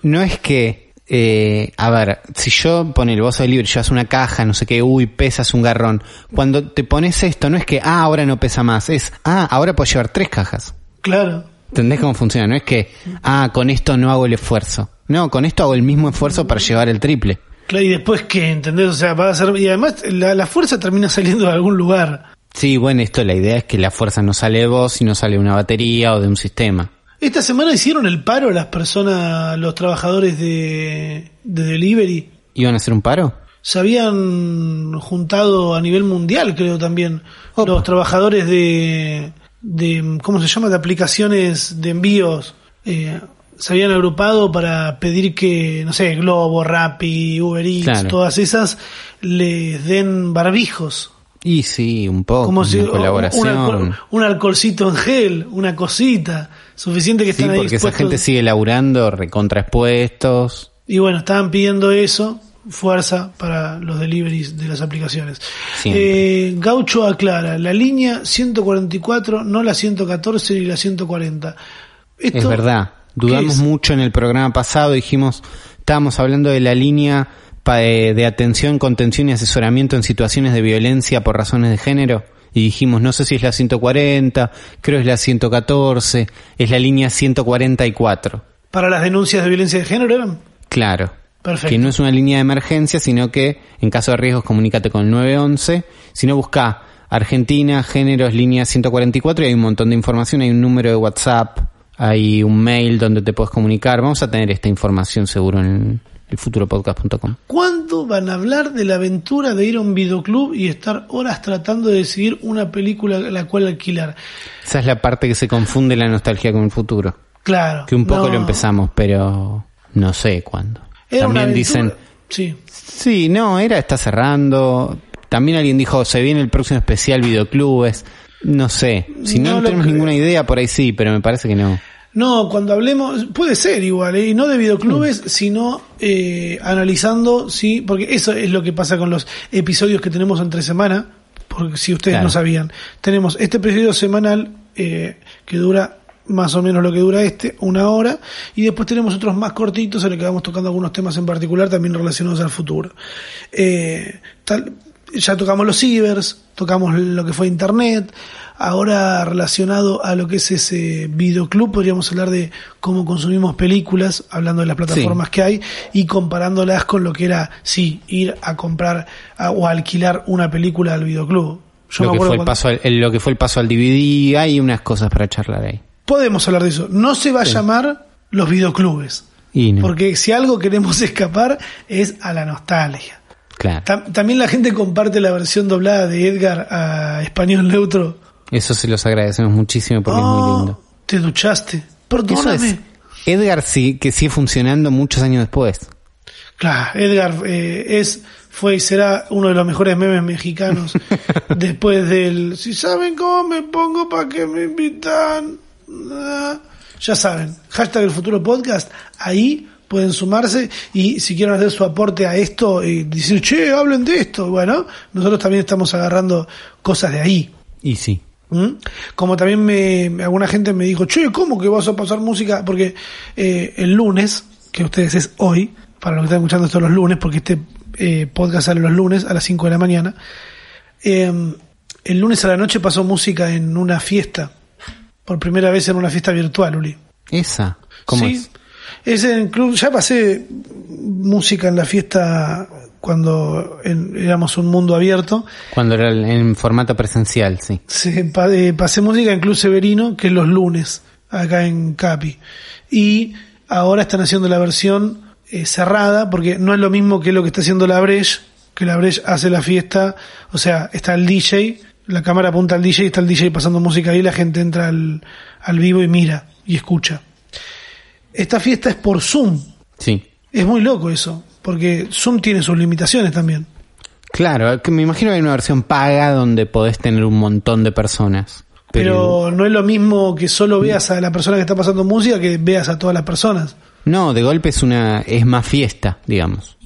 no es que, eh, a ver, si yo pone el bozo de libre, llevas una caja, no sé qué, uy, pesas un garrón. Cuando te pones esto, no es que, ah, ahora no pesa más, es, ah, ahora puedes llevar tres cajas.
Claro.
¿Entendés cómo funciona? No es que, ah, con esto no hago el esfuerzo. No, con esto hago el mismo esfuerzo para llevar el triple.
Claro, y después que, ¿entendés? O sea, va a ser, y además la, la fuerza termina saliendo de algún lugar.
Sí, bueno, esto la idea es que la fuerza no sale de vos, sino sale de una batería o de un sistema.
Esta semana hicieron el paro las personas, los trabajadores de, de delivery.
¿Iban a hacer un paro?
Se habían juntado a nivel mundial, creo también,
Opa.
los trabajadores de, de, ¿cómo se llama?, de aplicaciones de envíos. Eh, se habían agrupado para pedir que, no sé, Globo, Rappi, Uber Eats,
Claro.
todas esas, les den barbijos.
Y sí, un poco,
Como si
una colaboración.
Un, alcohol- un alcoholcito en gel, una cosita, suficiente que
Sí,
están ahí
porque esa gente sigue laburando recontraexpuestos.
Y bueno, estaban pidiendo eso, fuerza para los deliveries de las aplicaciones. Eh, Gaucho aclara, la línea 144, no la 114 ni la 140. Esto-
Es verdad.
¿qué
Dudamos
es?
mucho en el programa pasado, dijimos, estábamos hablando de la línea eh, de atención, contención y asesoramiento en situaciones de violencia por razones de género. Y dijimos, no sé si es la 140, creo es la 114, es la línea 144.
Para las denuncias de violencia de género eran.
Claro.
Perfecto.
Que no es una línea de emergencia, sino que en caso de riesgos comunícate con el 911. Si no, busca Argentina, géneros, línea 144 y hay un montón de información. Hay un número de WhatsApp, hay un mail donde te puedes comunicar. Vamos a tener esta información seguro en, elfuturopodcast.com.
¿Cuándo van a hablar de la aventura de ir a un videoclub y estar horas tratando de decidir una película la cual alquilar?
Esa es la parte que se confunde la nostalgia con el futuro.
Claro.
Que un poco
no.
lo empezamos, pero no sé cuándo.
Era una
También
aventura-
dicen,
Sí.
sí, no, era, está cerrando. También alguien dijo, se viene el próximo especial videoclubes. No sé, si no,
No
tenemos
creo.
ninguna idea, por ahí sí, pero me parece que no.
No, cuando hablemos, puede ser igual, ¿eh? y no de videoclubes,
Mm.
sino eh, analizando, sí, porque eso es lo que pasa con los episodios que tenemos entre semana, porque si ustedes
Claro.
no sabían, tenemos este episodio semanal eh, que dura más o menos lo que dura este, una hora, y después tenemos otros más cortitos en los que vamos tocando algunos temas en particular también relacionados al futuro. Eh, tal- ya tocamos los cibers, tocamos lo que fue internet, ahora relacionado a lo que es ese videoclub podríamos hablar de cómo consumimos películas, hablando de las plataformas que hay y comparándolas con lo que era, sí, ir a comprar a- o a alquilar una película al videoclub. Yo
Lo
me
que, fue el
cuando-
paso al, el- lo que fue el paso al DVD, hay unas cosas para charlar ahí.
Podemos hablar de eso. No se va a llamar los videoclubes.
Y no,
Porque si algo queremos escapar es a la nostalgia.
claro.
Tam- también la gente comparte la versión doblada de Edgar a español neutro.
Eso se los agradecemos muchísimo porque es muy
Oh,
lindo.
Te duchaste.
Eso
Perdóname.
es Edgar sí, que sigue funcionando muchos años después.
Claro, Edgar eh, es, fue y será uno de los mejores memes mexicanos después del si saben cómo me pongo para que me invitan. Ah, ya saben, hashtag el futuro podcast, ahí pueden sumarse y si quieren hacer su aporte a esto y decir, che, hablen de esto, bueno, nosotros también estamos agarrando cosas de ahí.
Y sí.
¿Mm? Como también me, alguna gente me dijo, che, ¿cómo que vas a pasar música? Porque eh, el lunes, que ustedes es hoy, para los que están escuchando esto los lunes, porque este eh, podcast sale los lunes a las 5 de la mañana, eh, el lunes a la noche pasó música en una fiesta, por primera vez en una fiesta virtual, Uli.
Esa. ¿Cómo
sí,
es?
es en club, ya pasé música en la fiesta cuando en- éramos un mundo abierto.
Cuando era en formato presencial, sí.
Pa- eh, pasé música en Club Severino, que es los lunes, acá en Capi. Y ahora están haciendo la versión eh, cerrada, porque no es lo mismo que lo que está haciendo la Breche, que la Breche hace la fiesta, o sea, está el DJ, la cámara apunta al DJ, está el DJ pasando música ahí, la gente entra al, al vivo y mira y escucha. Esta fiesta es por Zoom.
Sí.
Es muy loco eso, porque Zoom tiene sus limitaciones también.
Claro, que me imagino que hay una versión paga donde podés tener un montón de personas.
Pero no es lo mismo que solo veas a la persona que está pasando música que veas a todas las personas.
No, de golpe es una es más fiesta, digamos.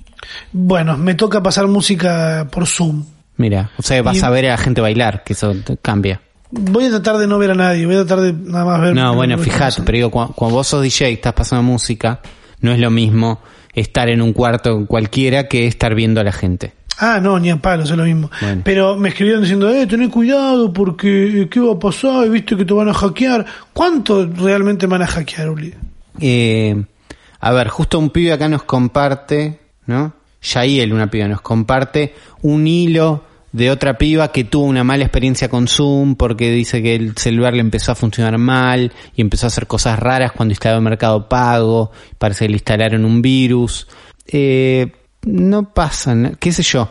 Bueno, me toca pasar música por Zoom.
Mira, o sea, vas
Y-
a ver a la gente bailar, que eso cambia.
Voy a tratar de no ver a nadie, voy a tratar de nada más ver.
No, bueno, fíjate, pero digo, cuando, cuando vos sos DJ y estás pasando música, no es lo mismo estar en un cuarto cualquiera que estar viendo a la gente.
Ah, no, ni a palos, es lo mismo.
Bueno.
Pero me escribieron diciendo, eh, tené cuidado porque eh, qué va a pasar, viste que te van a hackear. ¿Cuánto realmente van a hackear, Uli?
Eh, a ver, justo un pibe acá nos comparte, ¿no? Yael, una piba, nos comparte un hilo de otra piba que tuvo una mala experiencia con Zoom porque dice que el celular le empezó a funcionar mal y empezó a hacer cosas raras cuando instaló Mercado Pago, parece que le instalaron un virus. Eh, no pasa, na- qué sé yo.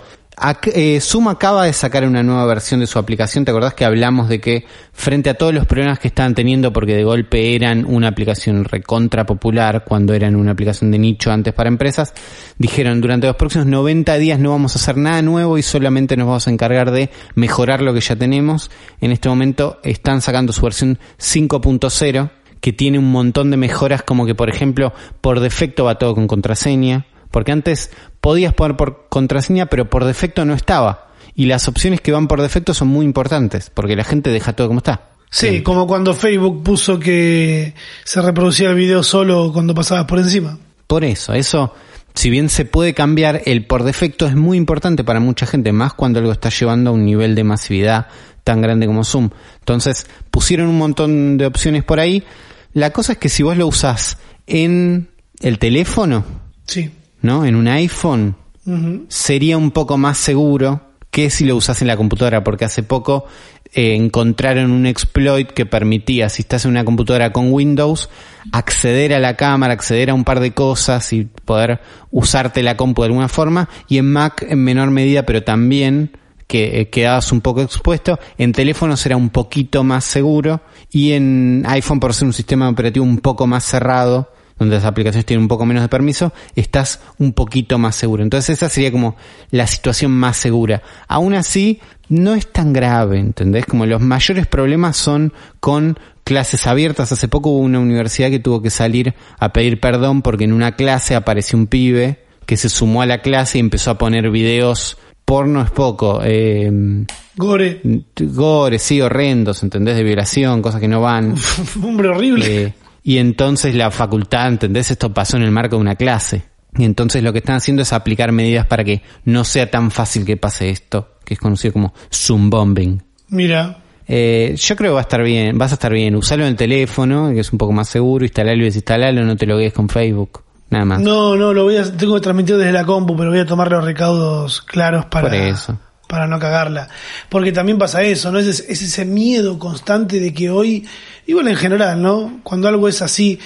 Eh, Zoom acaba de sacar una nueva versión de su aplicación. ¿Te acordás que hablamos de que frente a todos los problemas que estaban teniendo porque de golpe eran una aplicación recontra popular cuando eran una aplicación de nicho antes para empresas, dijeron durante los próximos 90 días no vamos a hacer nada nuevo y solamente nos vamos a encargar de mejorar lo que ya tenemos. En este momento están sacando su versión 5.0 que tiene un montón de mejoras como que por ejemplo por defecto va todo con contraseña porque antes podías poner por contraseña pero por defecto no estaba. Y las opciones que van por defecto son muy importantes porque la gente deja todo como está.
Sí, como cuando Facebook puso que se reproducía el video solo cuando pasabas por encima.
por eso eso si bien se puede cambiar el por defecto es muy importante para mucha gente más cuando algo está llevando a un nivel de masividad tan grande como Zoom. Entonces pusieron un montón de opciones por ahí. La cosa es que si vos lo usás en el teléfono
Sí.
¿No? En un iPhone sería un poco más seguro que si lo usas en la computadora, porque hace poco eh, encontraron un exploit que permitía, si estás en una computadora con Windows, acceder a la cámara, acceder a un par de cosas y poder usarte la compu de alguna forma, y en Mac en menor medida, pero también que eh, quedabas un poco expuesto. En teléfonos era un poquito más seguro y en iPhone por ser un sistema operativo un poco más cerrado, donde las aplicaciones tienen un poco menos de permiso, estás un poquito más seguro. Entonces esa sería como la situación más segura. Aún así, no es tan grave, ¿entendés? Como los mayores problemas son con clases abiertas. Hace poco hubo una universidad que tuvo que salir a pedir perdón porque en una clase apareció un pibe que se sumó a la clase y empezó a poner videos porno es poco. Eh,
Gore.
Gore, sí, horrendos, ¿entendés? De violación, cosas que no van.
Hombre horrible.
Eh, y entonces la facultad, ¿entendés? Esto pasó en el marco de una clase. Y entonces lo que están haciendo es aplicar medidas para que no sea tan fácil que pase esto, que es conocido como Zoom bombing.
Mira.
Eh, yo creo que va a estar bien, vas a estar bien. Usalo en el teléfono, que es un poco más seguro, instalalo y desinstalalo, no te lo guíes con Facebook. Nada más.
No, no, lo voy a, tengo que transmitir desde la compu, pero voy a tomar los recaudos claros para,
Por eso.
Para no cagarla. Porque también pasa eso, ¿no? Es, es ese miedo constante de que hoy, igual en general, ¿no? Cuando algo es así,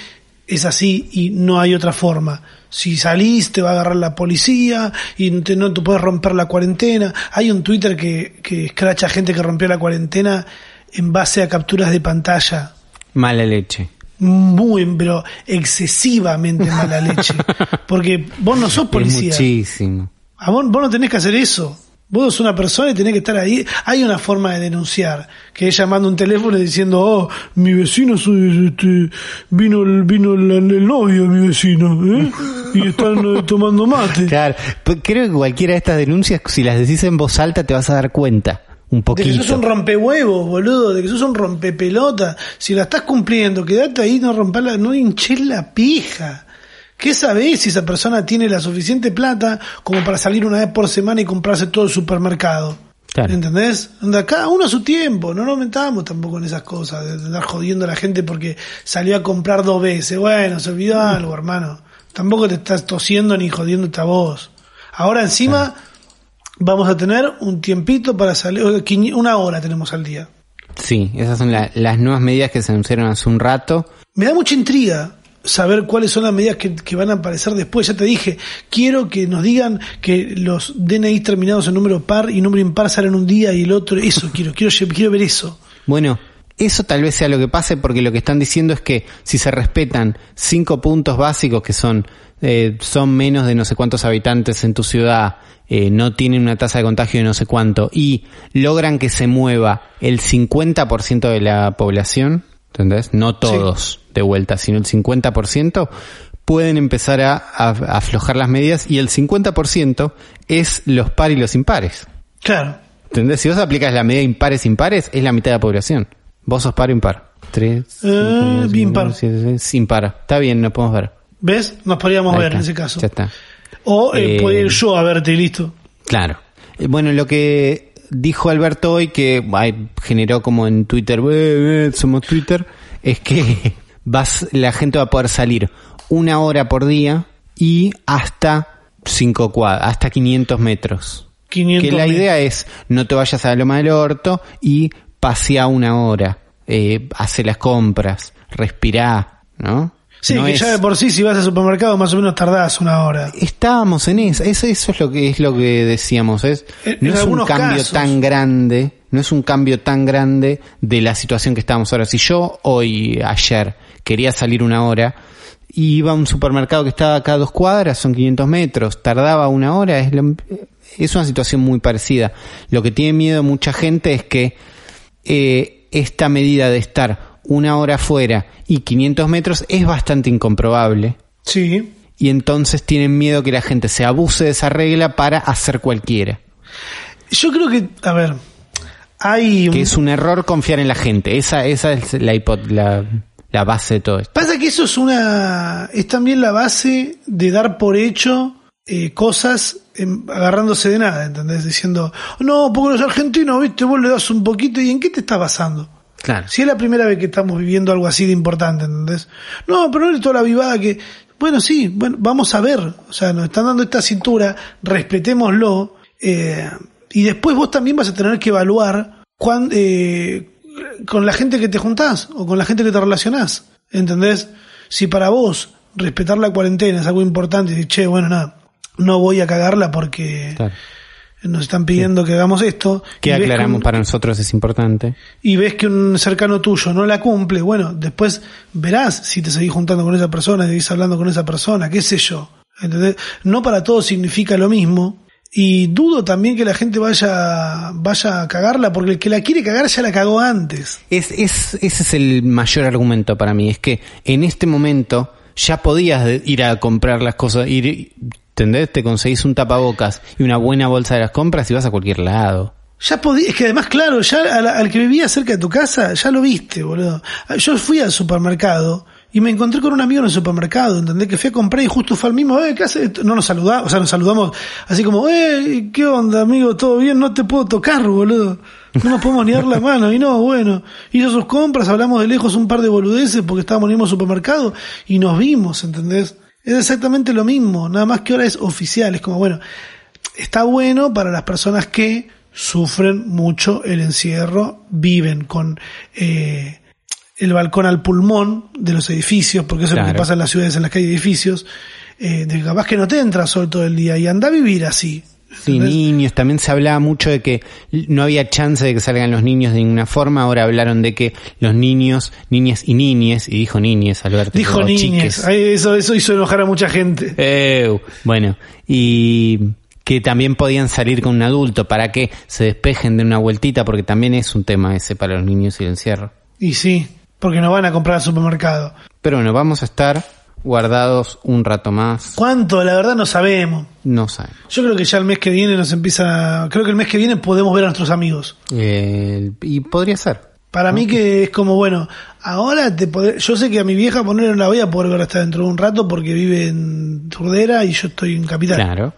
es así y no hay otra forma. Si salís, te va a agarrar la policía y no te, no te puedes romper la cuarentena. Hay un Twitter que, que escracha gente que rompió la cuarentena en base a capturas de pantalla.
Mala leche.
Muy, pero excesivamente mala leche. Porque vos no sos
Es
policía.
muchísimo.
A vos, vos no tenés que hacer eso. Vos sos una persona y tenés que estar ahí. Hay una forma de denunciar, que es llamando un teléfono y diciendo, oh, mi vecino soy, este, vino, el, vino el, el novio de mi vecino, ¿eh? Y están eh, tomando mate.
Claro, creo que cualquiera de estas denuncias, si las decís en voz alta, te vas a dar cuenta. Un
De que
poquito.
sos un rompehuevos, boludo, de que sos un rompepelota. Si la estás cumpliendo, quedate ahí, no romperla, no hinches la pija. ¿Qué sabés si esa persona tiene la suficiente plata como para salir una vez por semana y comprarse todo el supermercado?
Claro.
¿Entendés? Anda, cada uno a su tiempo, no nos metamos tampoco en esas cosas, de andar jodiendo a la gente porque salió a comprar dos veces. Bueno, se olvidó algo, hermano. Tampoco te estás tosiendo ni jodiéndote a vos. Ahora encima vamos a tener un tiempito para salir, una hora tenemos al día.
Sí, esas son la- las nuevas medidas que se anunciaron hace un rato.
Me da mucha intriga saber cuáles son las medidas que, que van a aparecer después. Ya te dije, quiero que nos digan que los DNI terminados en número par y número impar salen un día y el otro. Eso quiero, quiero, quiero ver eso.
Bueno, eso tal vez sea lo que pase porque lo que están diciendo es que si se respetan cinco puntos básicos que son eh, son menos de no sé cuántos habitantes en tu ciudad, eh, no tienen una tasa de contagio de no sé cuánto y logran que se mueva el 50% de la población, ¿entendés? No todos de vuelta, sino el 50%, pueden empezar a, a- a aflojar las medidas y el 50% es los par y los impares.
Claro.
¿Entendés? Si vos aplicas la medida impares impares, es la mitad de la población. Vos sos par o impar. Tres.
Eh, impar.
siete, seis, impar. Está bien, nos podemos ver.
¿Ves? Nos podríamos
Ahí
ver
está.
en ese caso.
Ya está.
O eh,
Eh,
podría ir yo a verte y listo.
Claro. Eh, Bueno, lo que dijo Alberto hoy, que ay, generó como en Twitter, "Eh, eh, somos Twitter, es que vas, la gente va a poder salir una hora por día y hasta cinco cuadras, hasta 500 metros.
500
que la
metros.
idea es no te vayas a la loma del orto y pasea una hora, eh, hace las compras, respirá, ¿no?
Sí,
No
que
es-
ya de por sí, si vas al supermercado, más o menos tardás una hora.
Estábamos en eso, eso, eso es lo que es lo que decíamos, es
En-
no
en
es un cambio
casos.
tan grande, no es un cambio tan grande de la situación que estábamos ahora. Si yo hoy, ayer, quería salir una hora, y iba a un supermercado que estaba acá a dos cuadras, son 500 metros, tardaba una hora, es, lo- es una situación muy parecida. Lo que tiene miedo mucha gente es que eh, esta medida de estar una hora fuera y 500 metros es bastante incomprobable
Sí.
y entonces tienen miedo que la gente se abuse de esa regla para hacer cualquiera.
Yo creo que, a ver, hay...
Que es un error confiar en la gente. Esa, esa es la, hipo- la, la base de todo esto.
Pasa que eso es una... es también la base de dar por hecho eh, cosas em, agarrándose de nada, ¿entendés? Diciendo, no, porque los argentinos, viste, vos le das un poquito y ¿en qué te está basando?
Claro.
Si es la primera vez que estamos viviendo algo así de importante, ¿entendés? No, pero no es toda la vivada que... Bueno, sí, bueno, vamos a ver. O sea, nos están dando esta cintura, respetémoslo. eh, Y después vos también vas a tener que evaluar cuán, eh, con la gente que te juntás o con la gente que te relacionás. ¿Entendés? Si para vos respetar la cuarentena es algo importante y che, bueno, nada, no voy a cagarla porque
Claro.
Nos están pidiendo que hagamos esto.
Que aclaramos
un-
para nosotros es importante.
y ves que un cercano tuyo no la cumple, bueno, después verás si te seguís juntando con esa persona, seguís hablando con esa persona, qué sé yo. ¿entendés? No para todos significa lo mismo. Y dudo también que la gente vaya, vaya a cagarla, porque el que la quiere cagar ya la cagó antes.
Es, es, ese es el mayor argumento para mí, es que en este momento ya podías ir a comprar las cosas, ir, ¿entendés? Te conseguís un tapabocas y una buena bolsa de las compras y vas a cualquier lado.
Ya podí, es que además, claro, ya al, que vivía cerca de tu casa, ya lo viste, boludo. Yo fui al supermercado y me encontré con un amigo en el supermercado, ¿entendés? Que fui a comprar y justo fue al mismo, eh, ¿qué haces? No nos saludamos, o sea, nos saludamos así como, eh, ¿qué onda, amigo? ¿Todo bien? No te puedo tocar, boludo. No nos podemos ni dar la mano. Y no, bueno, hizo sus compras, hablamos de lejos un par de boludeces porque estábamos en el mismo supermercado y nos vimos, ¿entendés? Es exactamente lo mismo, nada más que ahora es oficial, es como, bueno, está bueno para las personas que sufren mucho el encierro, viven con eh, el balcón al pulmón de los edificios, porque eso es lo que pasa en las ciudades en las que hay edificios, eh, de que capaz que no te entra sol todo el día y anda a vivir así.
Sí,
¿entendés?
niños, también se hablaba mucho de que no había chance de que salgan los niños de ninguna forma, ahora hablaron de que los niños, niñas y niñes, y dijo niñes, Alberto.
Dijo niñes,
chiques.
Eso, eso hizo enojar a mucha gente.
Ew. Bueno, y que también podían salir con un adulto para que se despejen de una vueltita, porque también es un tema ese para los niños y el encierro.
Y sí, porque no van a comprar al supermercado.
Pero bueno, vamos a estar guardados un rato más.
¿Cuánto? La verdad no sabemos.
No sabemos.
Yo creo que ya el mes que viene nos empieza, creo que el mes que viene podemos ver a nuestros amigos.
Eh, y podría ser.
Para mí que es como, bueno, ahora te podré- yo sé que a mi vieja poner no la voy a poder ver hasta dentro de un rato porque vive en Turdera y yo estoy en Capital.
Claro.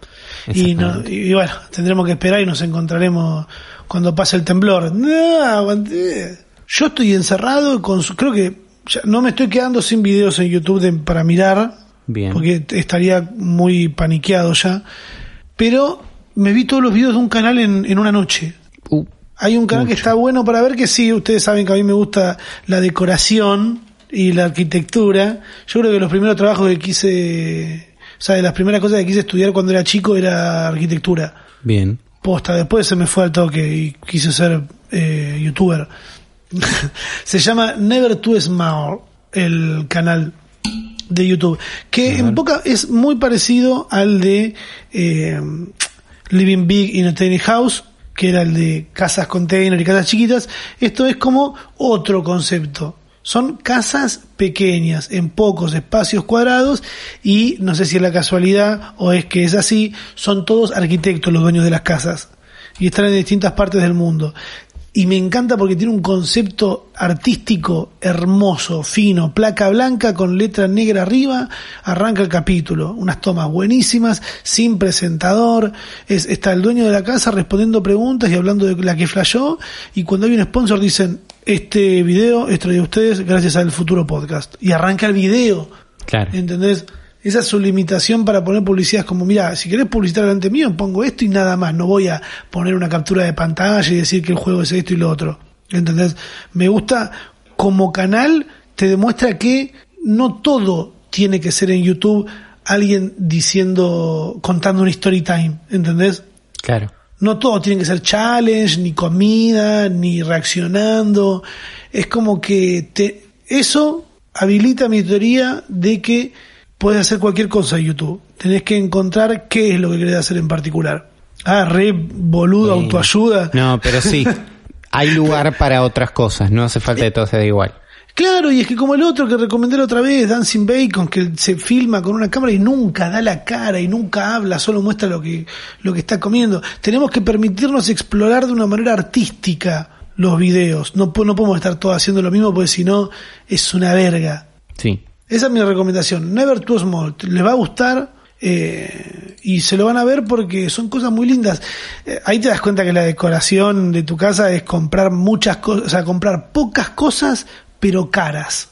Y, no, y bueno, tendremos que esperar y nos encontraremos cuando pase el temblor. No, aguanté. Yo estoy encerrado con su, creo que ya no me estoy quedando sin videos en YouTube de- para mirar,
Bien.
porque estaría muy paniqueado ya. Pero me vi todos los videos de un canal en, en una noche.
Uh,
Hay un canal que está bueno para ver que sí, ustedes saben que a mí me gusta la decoración y la arquitectura. Yo creo que los primeros trabajos que quise, o sea, de las primeras cosas que quise estudiar cuando era chico era arquitectura.
bien.
Posta, después se me fue al toque y quise ser eh, youtuber. se llama Never Too Small el canal de YouTube, que en poca es muy parecido al de eh, Living Big in a Tiny House, que era el de casas container y casas chiquitas. Esto es como otro concepto. Son casas pequeñas, en pocos espacios cuadrados, y no sé si es la casualidad o es que es así, son todos arquitectos los dueños de las casas, y están en distintas partes del mundo. Y me encanta porque tiene un concepto artístico hermoso, fino, placa blanca con letra negra arriba, arranca el capítulo, unas tomas buenísimas, sin presentador, es, está el dueño de la casa respondiendo preguntas y hablando de la que flayó, y cuando hay un sponsor dicen, este video es traído a ustedes gracias al futuro podcast, y arranca el video,
Claro.
¿entendés? Esa es su limitación para poner publicidad. Es como, mira, si querés publicitar delante mío, pongo esto y nada más. No voy a poner una captura de pantalla y decir que el juego es esto y lo otro. ¿Entendés? Me gusta como canal, te demuestra que no todo tiene que ser en YouTube alguien diciendo, contando un story time. ¿Entendés?
Claro.
No todo tiene que ser challenge, ni comida, ni reaccionando. Es como que te, eso habilita mi teoría de que puedes hacer cualquier cosa en YouTube. Tenés que encontrar qué es lo que querés hacer en particular. Ah, re boludo,
Sí.
autoayuda.
No, pero sí. Hay lugar para otras cosas. No hace falta que todo sea igual.
Claro, y es que como el otro que recomendé la otra vez, Dancing Bacon, que se filma con una cámara y nunca da la cara y nunca habla, solo muestra lo que, lo que está comiendo. Tenemos que permitirnos explorar de una manera artística los videos. No, no podemos estar todos haciendo lo mismo porque si no es una verga.
Sí.
Esa es mi recomendación. Never Too Small. Les va a gustar eh, y se lo van a ver porque son cosas muy lindas. Eh, ahí te das cuenta que la decoración de tu casa es comprar muchas cosas, o sea, comprar pocas cosas pero caras.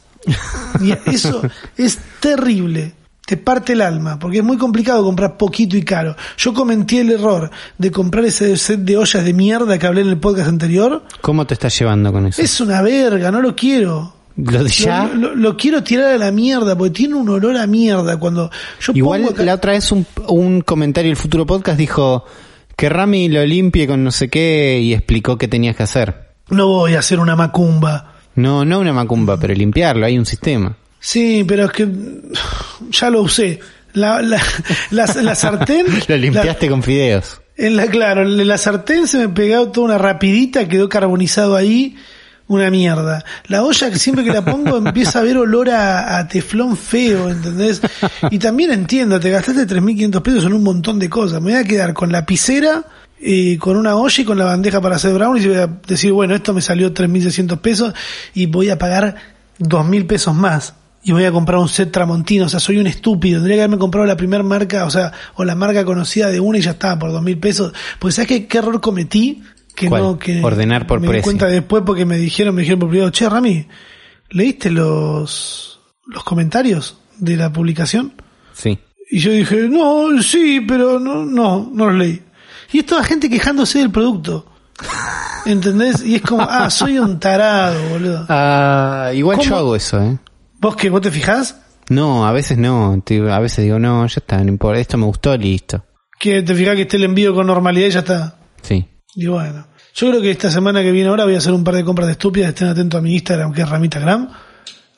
Y eso es terrible. te parte el alma, porque es muy complicado comprar poquito y caro. Yo cometí el error de comprar ese set de ollas de mierda que hablé en el podcast anterior.
¿Cómo te estás llevando con eso?
Es una verga, no lo quiero.
Lo de ya.
Lo, lo- lo quiero tirar a la mierda, porque tiene un olor a mierda. Cuando yo
Igual
pongo acá-
la otra vez un, un comentario del futuro podcast dijo que Rami lo limpie con no sé qué y explicó qué tenías que hacer.
no voy a hacer una macumba.
No, no una macumba, pero limpiarlo, hay un sistema.
Sí, pero es que ya lo usé. La, la, la, la sartén.
Lo limpiaste con fideos.
en la, claro, en la sartén se me pegó toda una rapidita, quedó carbonizado ahí. Una mierda. La olla que siempre que la pongo empieza a ver olor a, a teflón feo, ¿entendés? Y también entiendo, te gastaste 3.500 pesos en un montón de cosas. Me voy a quedar con la piscera, eh, con una olla y con la bandeja para hacer brownies y voy a decir, bueno, esto me salió 3.600 pesos y voy a pagar 2.000 pesos más. Y voy a comprar un set Tramontino, o sea, soy un estúpido. Tendría que haberme comprado la primera marca, o sea, o la marca conocida de una y ya estaba por 2.000 pesos. Pues, ¿sabes qué, qué error cometí? Que
¿Cuál?
no, que
Ordenar por
me di
precio.
cuenta después porque me dijeron, me dijeron por privado, che, Rami, ¿leíste los, los comentarios de la publicación?
Sí.
Y yo dije, no, sí, pero no, no, no los leí. Y es toda gente quejándose del producto. ¿Entendés? Y es como, ah, soy un tarado, boludo.
Ah, igual yo hago eso, ¿eh?
¿Vos qué? ¿Vos te fijás?
No, a veces no. A veces digo, no, ya está, no importa. Esto me gustó, listo.
Que te fijás que esté el envío con normalidad y ya está.
Sí.
Y bueno, yo creo que esta semana que viene ahora voy a hacer un par de compras de estúpidas. Estén atentos a mi Instagram, que es Ramitagram.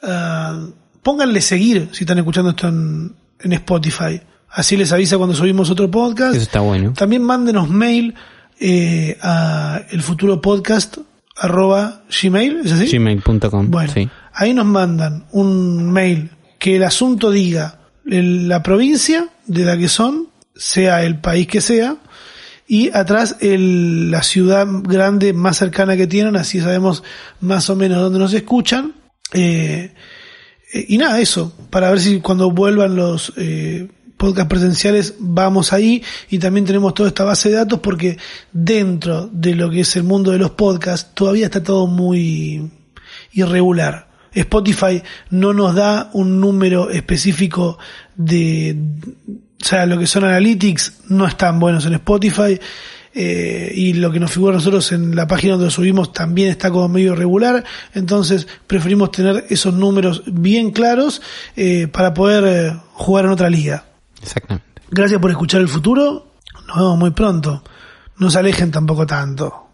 Ah, pónganle seguir si están escuchando esto en, en Spotify. Así les avisa cuando subimos otro podcast.
Eso está bueno.
También mándenos mail eh, a el futuro podcast arroba gmail, ¿es así?
Gmail.com.
Bueno,
Sí.
ahí nos mandan un mail que el asunto diga el- la provincia de la que son, sea el país que sea, y atrás el, la ciudad grande más cercana que tienen, así sabemos más o menos dónde nos escuchan. Eh, eh, y nada, eso, para ver si cuando vuelvan los eh, podcast presenciales vamos ahí y también tenemos toda esta base de datos porque dentro de lo que es el mundo de los podcasts todavía está todo muy irregular. Spotify no nos da un número específico de, o sea, lo que son analytics no están buenos en Spotify. eh, y lo que nos figura a nosotros en la página donde lo subimos también está como medio irregular, entonces preferimos tener esos números bien claros eh, para poder eh, jugar en otra liga.
Exactamente.
Gracias por escuchar el futuro, nos vemos muy pronto, no se alejen tampoco tanto.